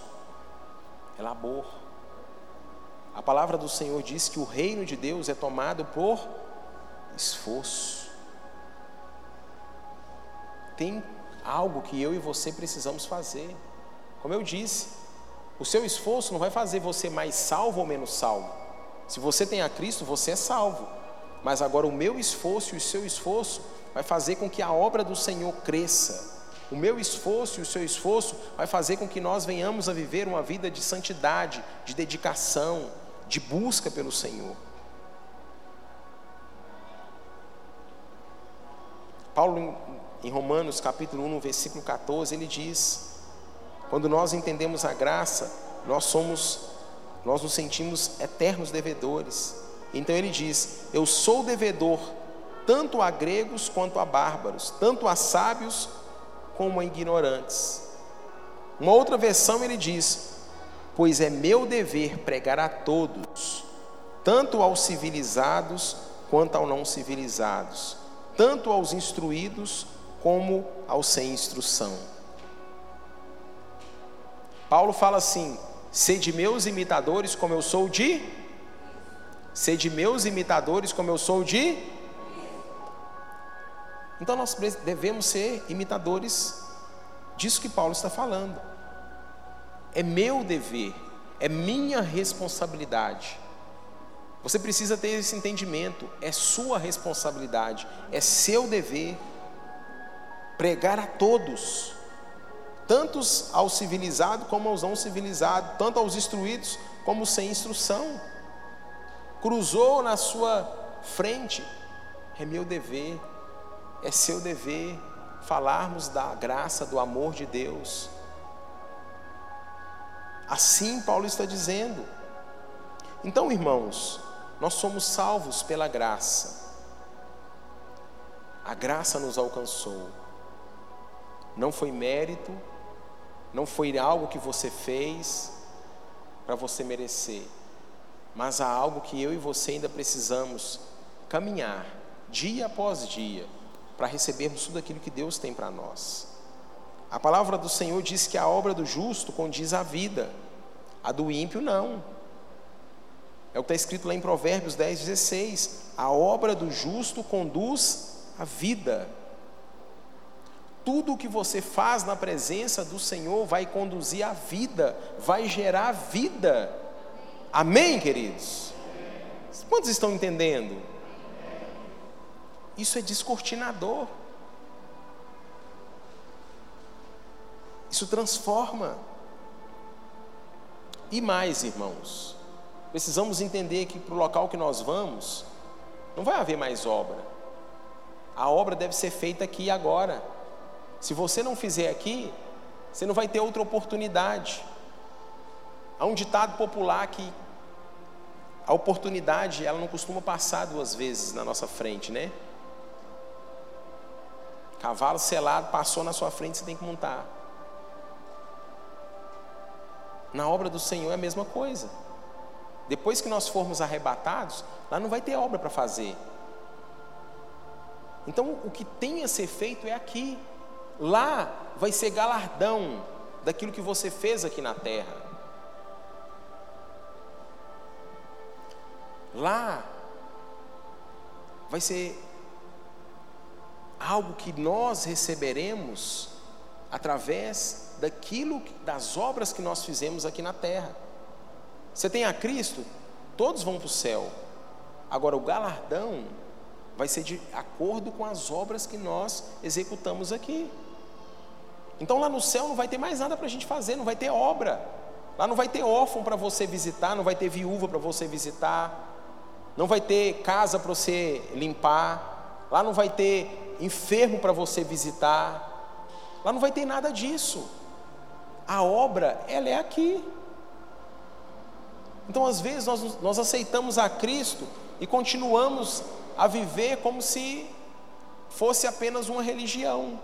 É labor. A palavra do Senhor diz que o reino de Deus é tomado por esforço. Tem algo que eu e você precisamos fazer. Como eu disse, o seu esforço não vai fazer você mais salvo ou menos salvo. Se você tem a Cristo, você é salvo. Mas agora o meu esforço e o seu esforço vai fazer com que a obra do Senhor cresça. O meu esforço e o seu esforço vai fazer com que nós venhamos a viver uma vida de santidade, de dedicação, de busca pelo Senhor. Paulo, em Romanos capítulo 1, versículo 14, ele diz: Quando nós entendemos a graça, nós somos, nós nos sentimos eternos devedores. Então ele diz: Eu sou devedor tanto a gregos quanto a bárbaros, tanto a sábios como a ignorantes. Uma outra versão ele diz: Pois é meu dever pregar a todos, tanto aos civilizados quanto aos não civilizados tanto aos instruídos como aos sem instrução. Paulo fala assim: sede meus imitadores, como eu sou de. Sede meus imitadores, como eu sou de. Então nós devemos ser imitadores disso que Paulo está falando. É meu dever, é minha responsabilidade você precisa ter esse entendimento, é sua responsabilidade, é seu dever pregar a todos, tantos aos civilizados como aos não civilizados, tanto aos instruídos como sem instrução. Cruzou na sua frente, é meu dever, é seu dever falarmos da graça, do amor de Deus. Assim Paulo está dizendo. Então, irmãos, nós somos salvos pela graça. A graça nos alcançou. Não foi mérito, não foi algo que você fez para você merecer, mas há algo que eu e você ainda precisamos caminhar dia após dia para recebermos tudo aquilo que Deus tem para nós. A palavra do Senhor diz que a obra do justo condiz à vida, a do ímpio não. É o que está escrito lá em Provérbios 10, 16. A obra do justo conduz à vida. Tudo o que você faz na presença do Senhor vai conduzir à vida, vai gerar vida. Amém, queridos? Quantos estão entendendo? Isso é descortinador. Isso transforma. E mais, irmãos, precisamos entender que para o local que nós vamos, não vai haver mais obra. A obra deve ser feita aqui e agora. Se você não fizer aqui, você não vai ter outra oportunidade. Há um ditado popular que a oportunidade, ela não costuma passar duas vezes na nossa frente, né? Cavalo selado passou na sua frente, você tem que montar. Na obra do Senhor é a mesma coisa. Depois que nós formos arrebatados, lá não vai ter obra para fazer. Então, o que tem a ser feito é aqui. Lá vai ser galardão daquilo que você fez aqui na terra. Lá vai ser algo que nós receberemos através daquilo, das obras que nós fizemos aqui na terra. Você tem a Cristo, todos vão para o céu. Agora, o galardão vai ser de acordo com as obras que nós executamos aqui. Então, lá no céu não vai ter mais nada para a gente fazer, não vai ter obra. Lá não vai ter órfão para você visitar, não vai ter viúva para você visitar, não vai ter casa para você limpar, lá não vai ter enfermo para você visitar, lá não vai ter nada disso. A obra, ela é aqui. Então, às vezes, nós, nós aceitamos a Cristo e continuamos a viver como se fosse apenas uma religião.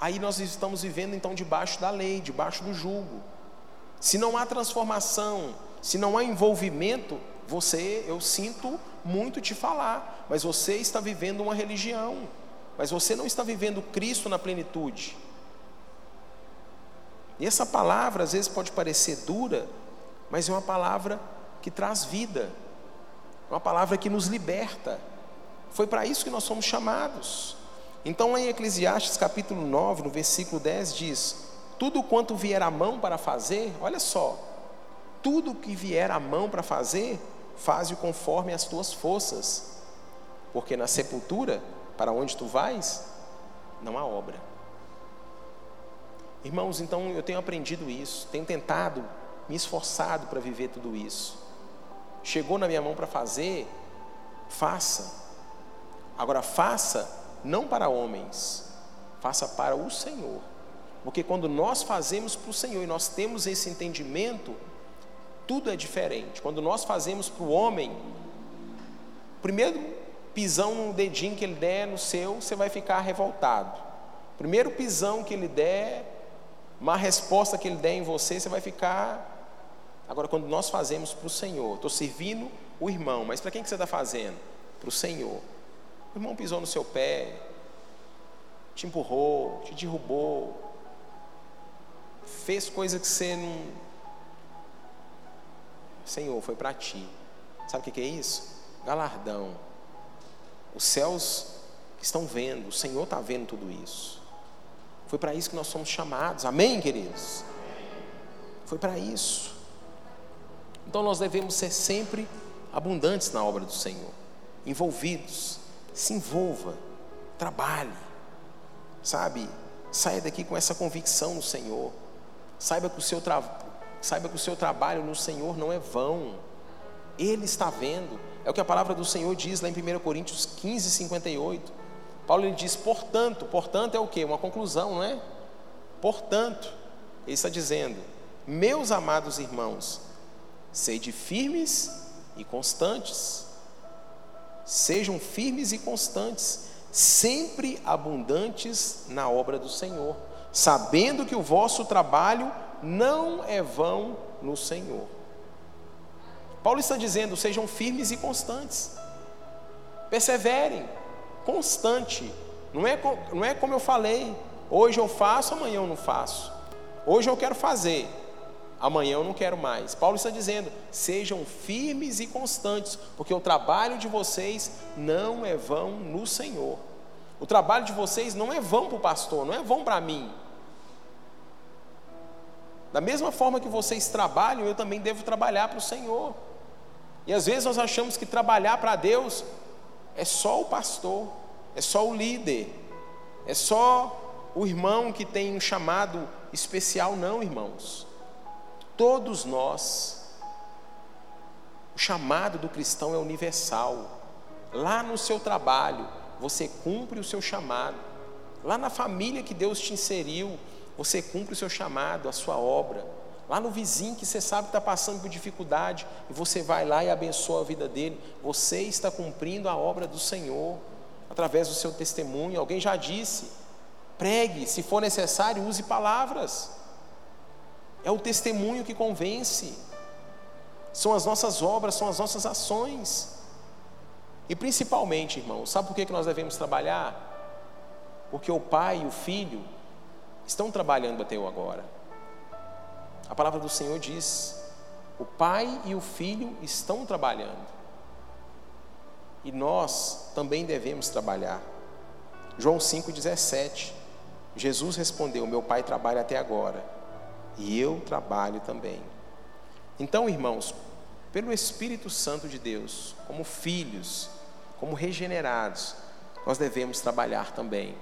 Aí nós estamos vivendo então debaixo da lei, debaixo do jugo. Se não há transformação, se não há envolvimento, você, eu sinto muito te falar, mas você está vivendo uma religião, mas você não está vivendo Cristo na plenitude. E essa palavra às vezes pode parecer dura, mas é uma palavra que traz vida, é uma palavra que nos liberta. Foi para isso que nós somos chamados. Então, em Eclesiastes capítulo 9, no versículo 10, diz: Tudo quanto vier à mão para fazer, olha só, tudo que vier à mão para fazer, faze-o conforme as tuas forças, porque na sepultura, para onde tu vais, não há obra. Irmãos, então eu tenho aprendido isso, tenho tentado, me esforçado para viver tudo isso. Chegou na minha mão para fazer, faça. Agora, faça não para homens, faça para o Senhor. Porque quando nós fazemos para o Senhor e nós temos esse entendimento, tudo é diferente. Quando nós fazemos para o homem, primeiro pisão no dedinho que ele der no seu, você vai ficar revoltado. Primeiro pisão que ele der, uma resposta que ele der em você, você vai ficar. Agora, quando nós fazemos para o Senhor, estou servindo o irmão, mas para quem que você está fazendo? Para o Senhor. O irmão pisou no seu pé, te empurrou, te derrubou, fez coisa que você não Senhor, foi para ti. Sabe o que é isso? Galardão. Os céus estão vendo, o Senhor está vendo tudo isso. Foi para isso que nós somos chamados, amém, queridos? Foi para isso. Então nós devemos ser sempre abundantes na obra do Senhor, envolvidos. Se envolva, trabalhe, sabe? Saia daqui com essa convicção no Senhor. Saiba que o seu, trabalho Saiba que o seu trabalho no Senhor não é vão. Ele está vendo. É o que a palavra do Senhor diz lá em 1 Coríntios 15, 58. Paulo ele diz, portanto, portanto é o que? Uma conclusão, não é? Portanto, ele está dizendo, meus amados irmãos, sede firmes e constantes. Sejam firmes e constantes, sempre abundantes na obra do Senhor, sabendo que o vosso trabalho não é vão no Senhor. Paulo está dizendo: sejam firmes e constantes, perseverem, constante. Não é, não é como eu falei, hoje eu faço, amanhã eu não faço. Hoje eu quero fazer, amanhã eu não quero mais. Paulo está dizendo: sejam firmes e constantes, porque o trabalho de vocês não é vão no Senhor. O trabalho de vocês não é vão para o pastor, não é vão para mim. Da mesma forma que vocês trabalham, eu também devo trabalhar para o Senhor. E às vezes nós achamos que trabalhar para Deus é só o pastor, é só o líder, é só o irmão que tem um chamado especial. Não, irmãos. Todos nós, o chamado do cristão é universal. Lá no seu trabalho, você cumpre o seu chamado. Lá na família que Deus te inseriu, você cumpre o seu chamado, a sua obra. Lá no vizinho que você sabe que está passando por dificuldade, e você vai lá e abençoa a vida dele, você está cumprindo a obra do Senhor, através do seu testemunho. Alguém já disse, pregue, se for necessário, use palavras. É o testemunho que convence. são as nossas obras, são as nossas ações. E principalmente, irmão, sabe por que nós devemos trabalhar? Porque o pai e o filho estão trabalhando até o agora. A palavra do Senhor diz: o pai e o filho estão trabalhando. E nós também devemos trabalhar. João 5,17. Jesus respondeu: Meu pai trabalha até agora, e eu trabalho também. Então, irmãos, pelo Espírito Santo de Deus, como filhos, como regenerados, nós devemos trabalhar também.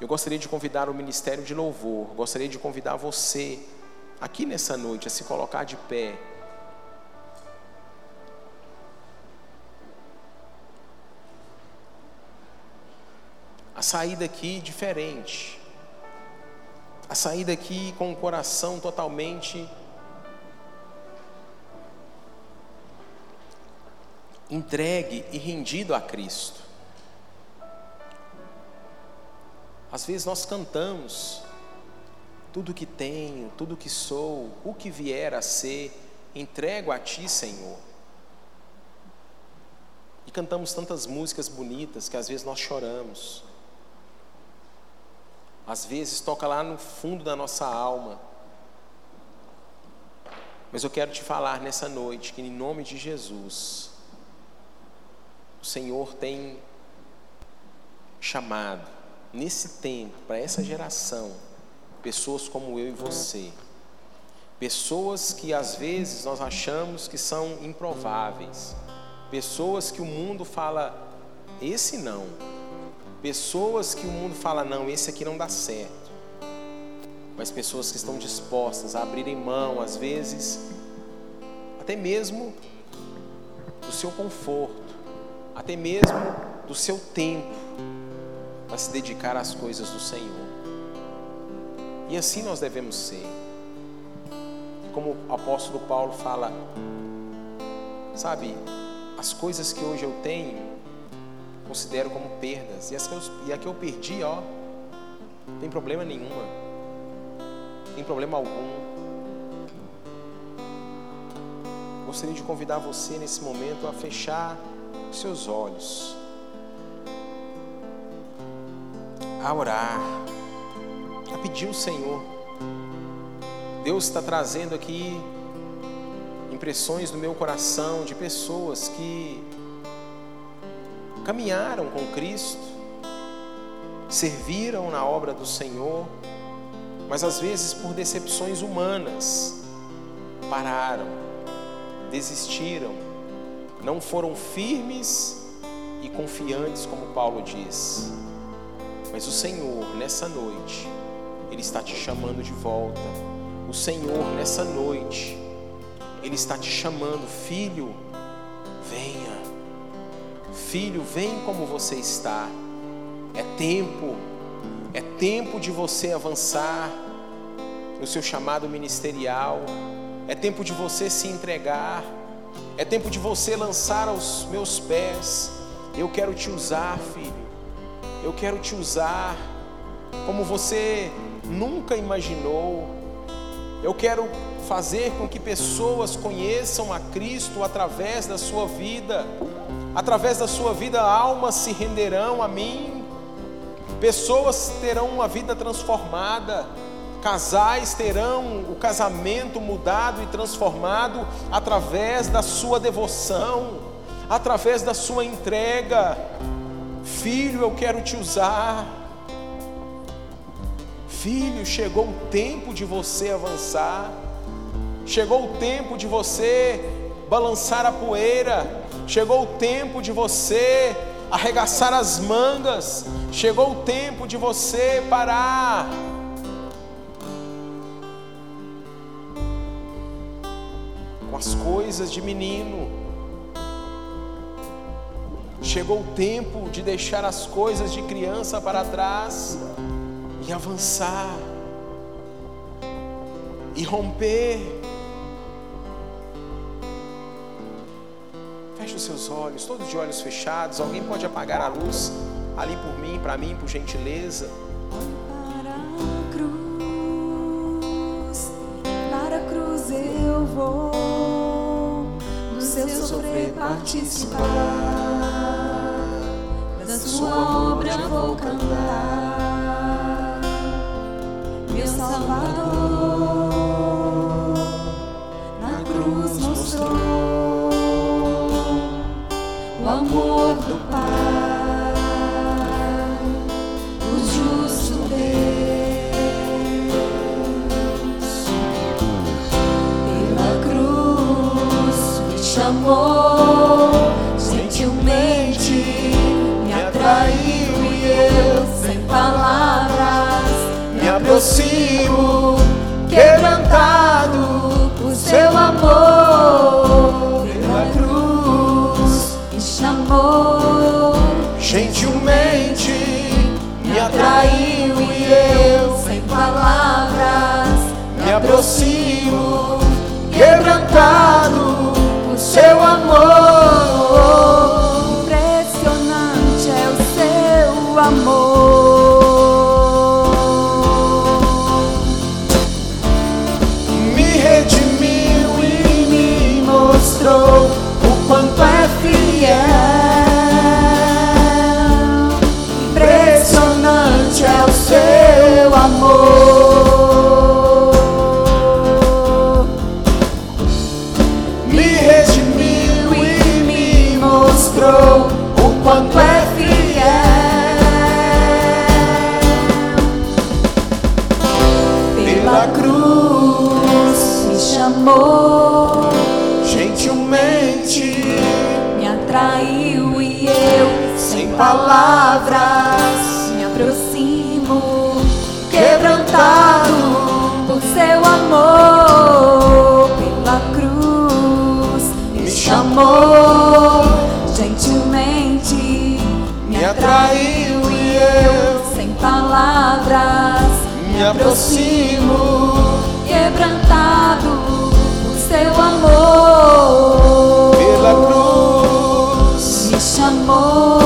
Eu gostaria de convidar o ministério de louvor, gostaria de convidar você aqui nessa noite a se colocar de pé. A sair daqui diferente. A sair daqui com o coração totalmente entregue e rendido a Cristo. Às vezes nós cantamos, tudo que tenho, tudo que sou, o que vier a ser, entrego a Ti, Senhor. E cantamos tantas músicas bonitas que às vezes nós choramos. Às vezes toca lá no fundo da nossa alma. Mas eu quero te falar nessa noite que, em nome de Jesus, o Senhor tem chamado nesse tempo, para essa geração, pessoas como eu e você. Pessoas que às vezes nós achamos que são improváveis. Pessoas que o mundo fala, esse não. Pessoas que o mundo fala, não, esse aqui não dá certo. Mas pessoas que estão dispostas a abrirem mão, às vezes, até mesmo do seu conforto, até mesmo do seu tempo, para se dedicar às coisas do Senhor. E assim nós devemos ser. Como o apóstolo Paulo fala, sabe, as coisas que hoje eu tenho, considero como perdas. E, as que eu, e a que eu perdi, ó, tem problema nenhuma. Tem problema algum. Gostaria de convidar você nesse momento a fechar os seus olhos. a orar, a pedir o Senhor. Deus está trazendo aqui impressões no meu coração de pessoas que caminharam com Cristo, serviram na obra do Senhor, mas às vezes por decepções humanas pararam, desistiram, não foram firmes e confiantes, como Paulo diz. Mas o Senhor, nessa noite, Ele está te chamando de volta. O Senhor, nessa noite, Ele está te chamando, filho, venha. Filho, vem como você está. É tempo, é tempo de você avançar no seu chamado ministerial. É tempo de você se entregar. É tempo de você lançar aos meus pés. Eu quero te usar, filho. Eu quero te usar como você nunca imaginou. Eu quero fazer com que pessoas conheçam a Cristo através da sua vida. Através da sua vida, almas se renderão a mim. Pessoas terão uma vida transformada. Casais terão o casamento mudado e transformado através da sua devoção, através da sua entrega. Filho, eu quero te usar. Filho, chegou o tempo de você avançar. Chegou o tempo de você balançar a poeira. Chegou o tempo de você arregaçar as mangas. Chegou o tempo de você parar. Com as coisas de menino Chegou o tempo de deixar as coisas de criança para trás e avançar, e romper. Feche os seus olhos, todos de olhos fechados. Alguém pode apagar a luz ali por mim, para mim, por gentileza. Para a cruz eu vou, no seu sofrer participar da sua obra vou cantar meu Salvador amor gentilmente me atraiu e eu, sem palavras, me aproximo, quebrantado por seu amor. me aproximo, quebrantado o seu amor. Pela cruz me chamou.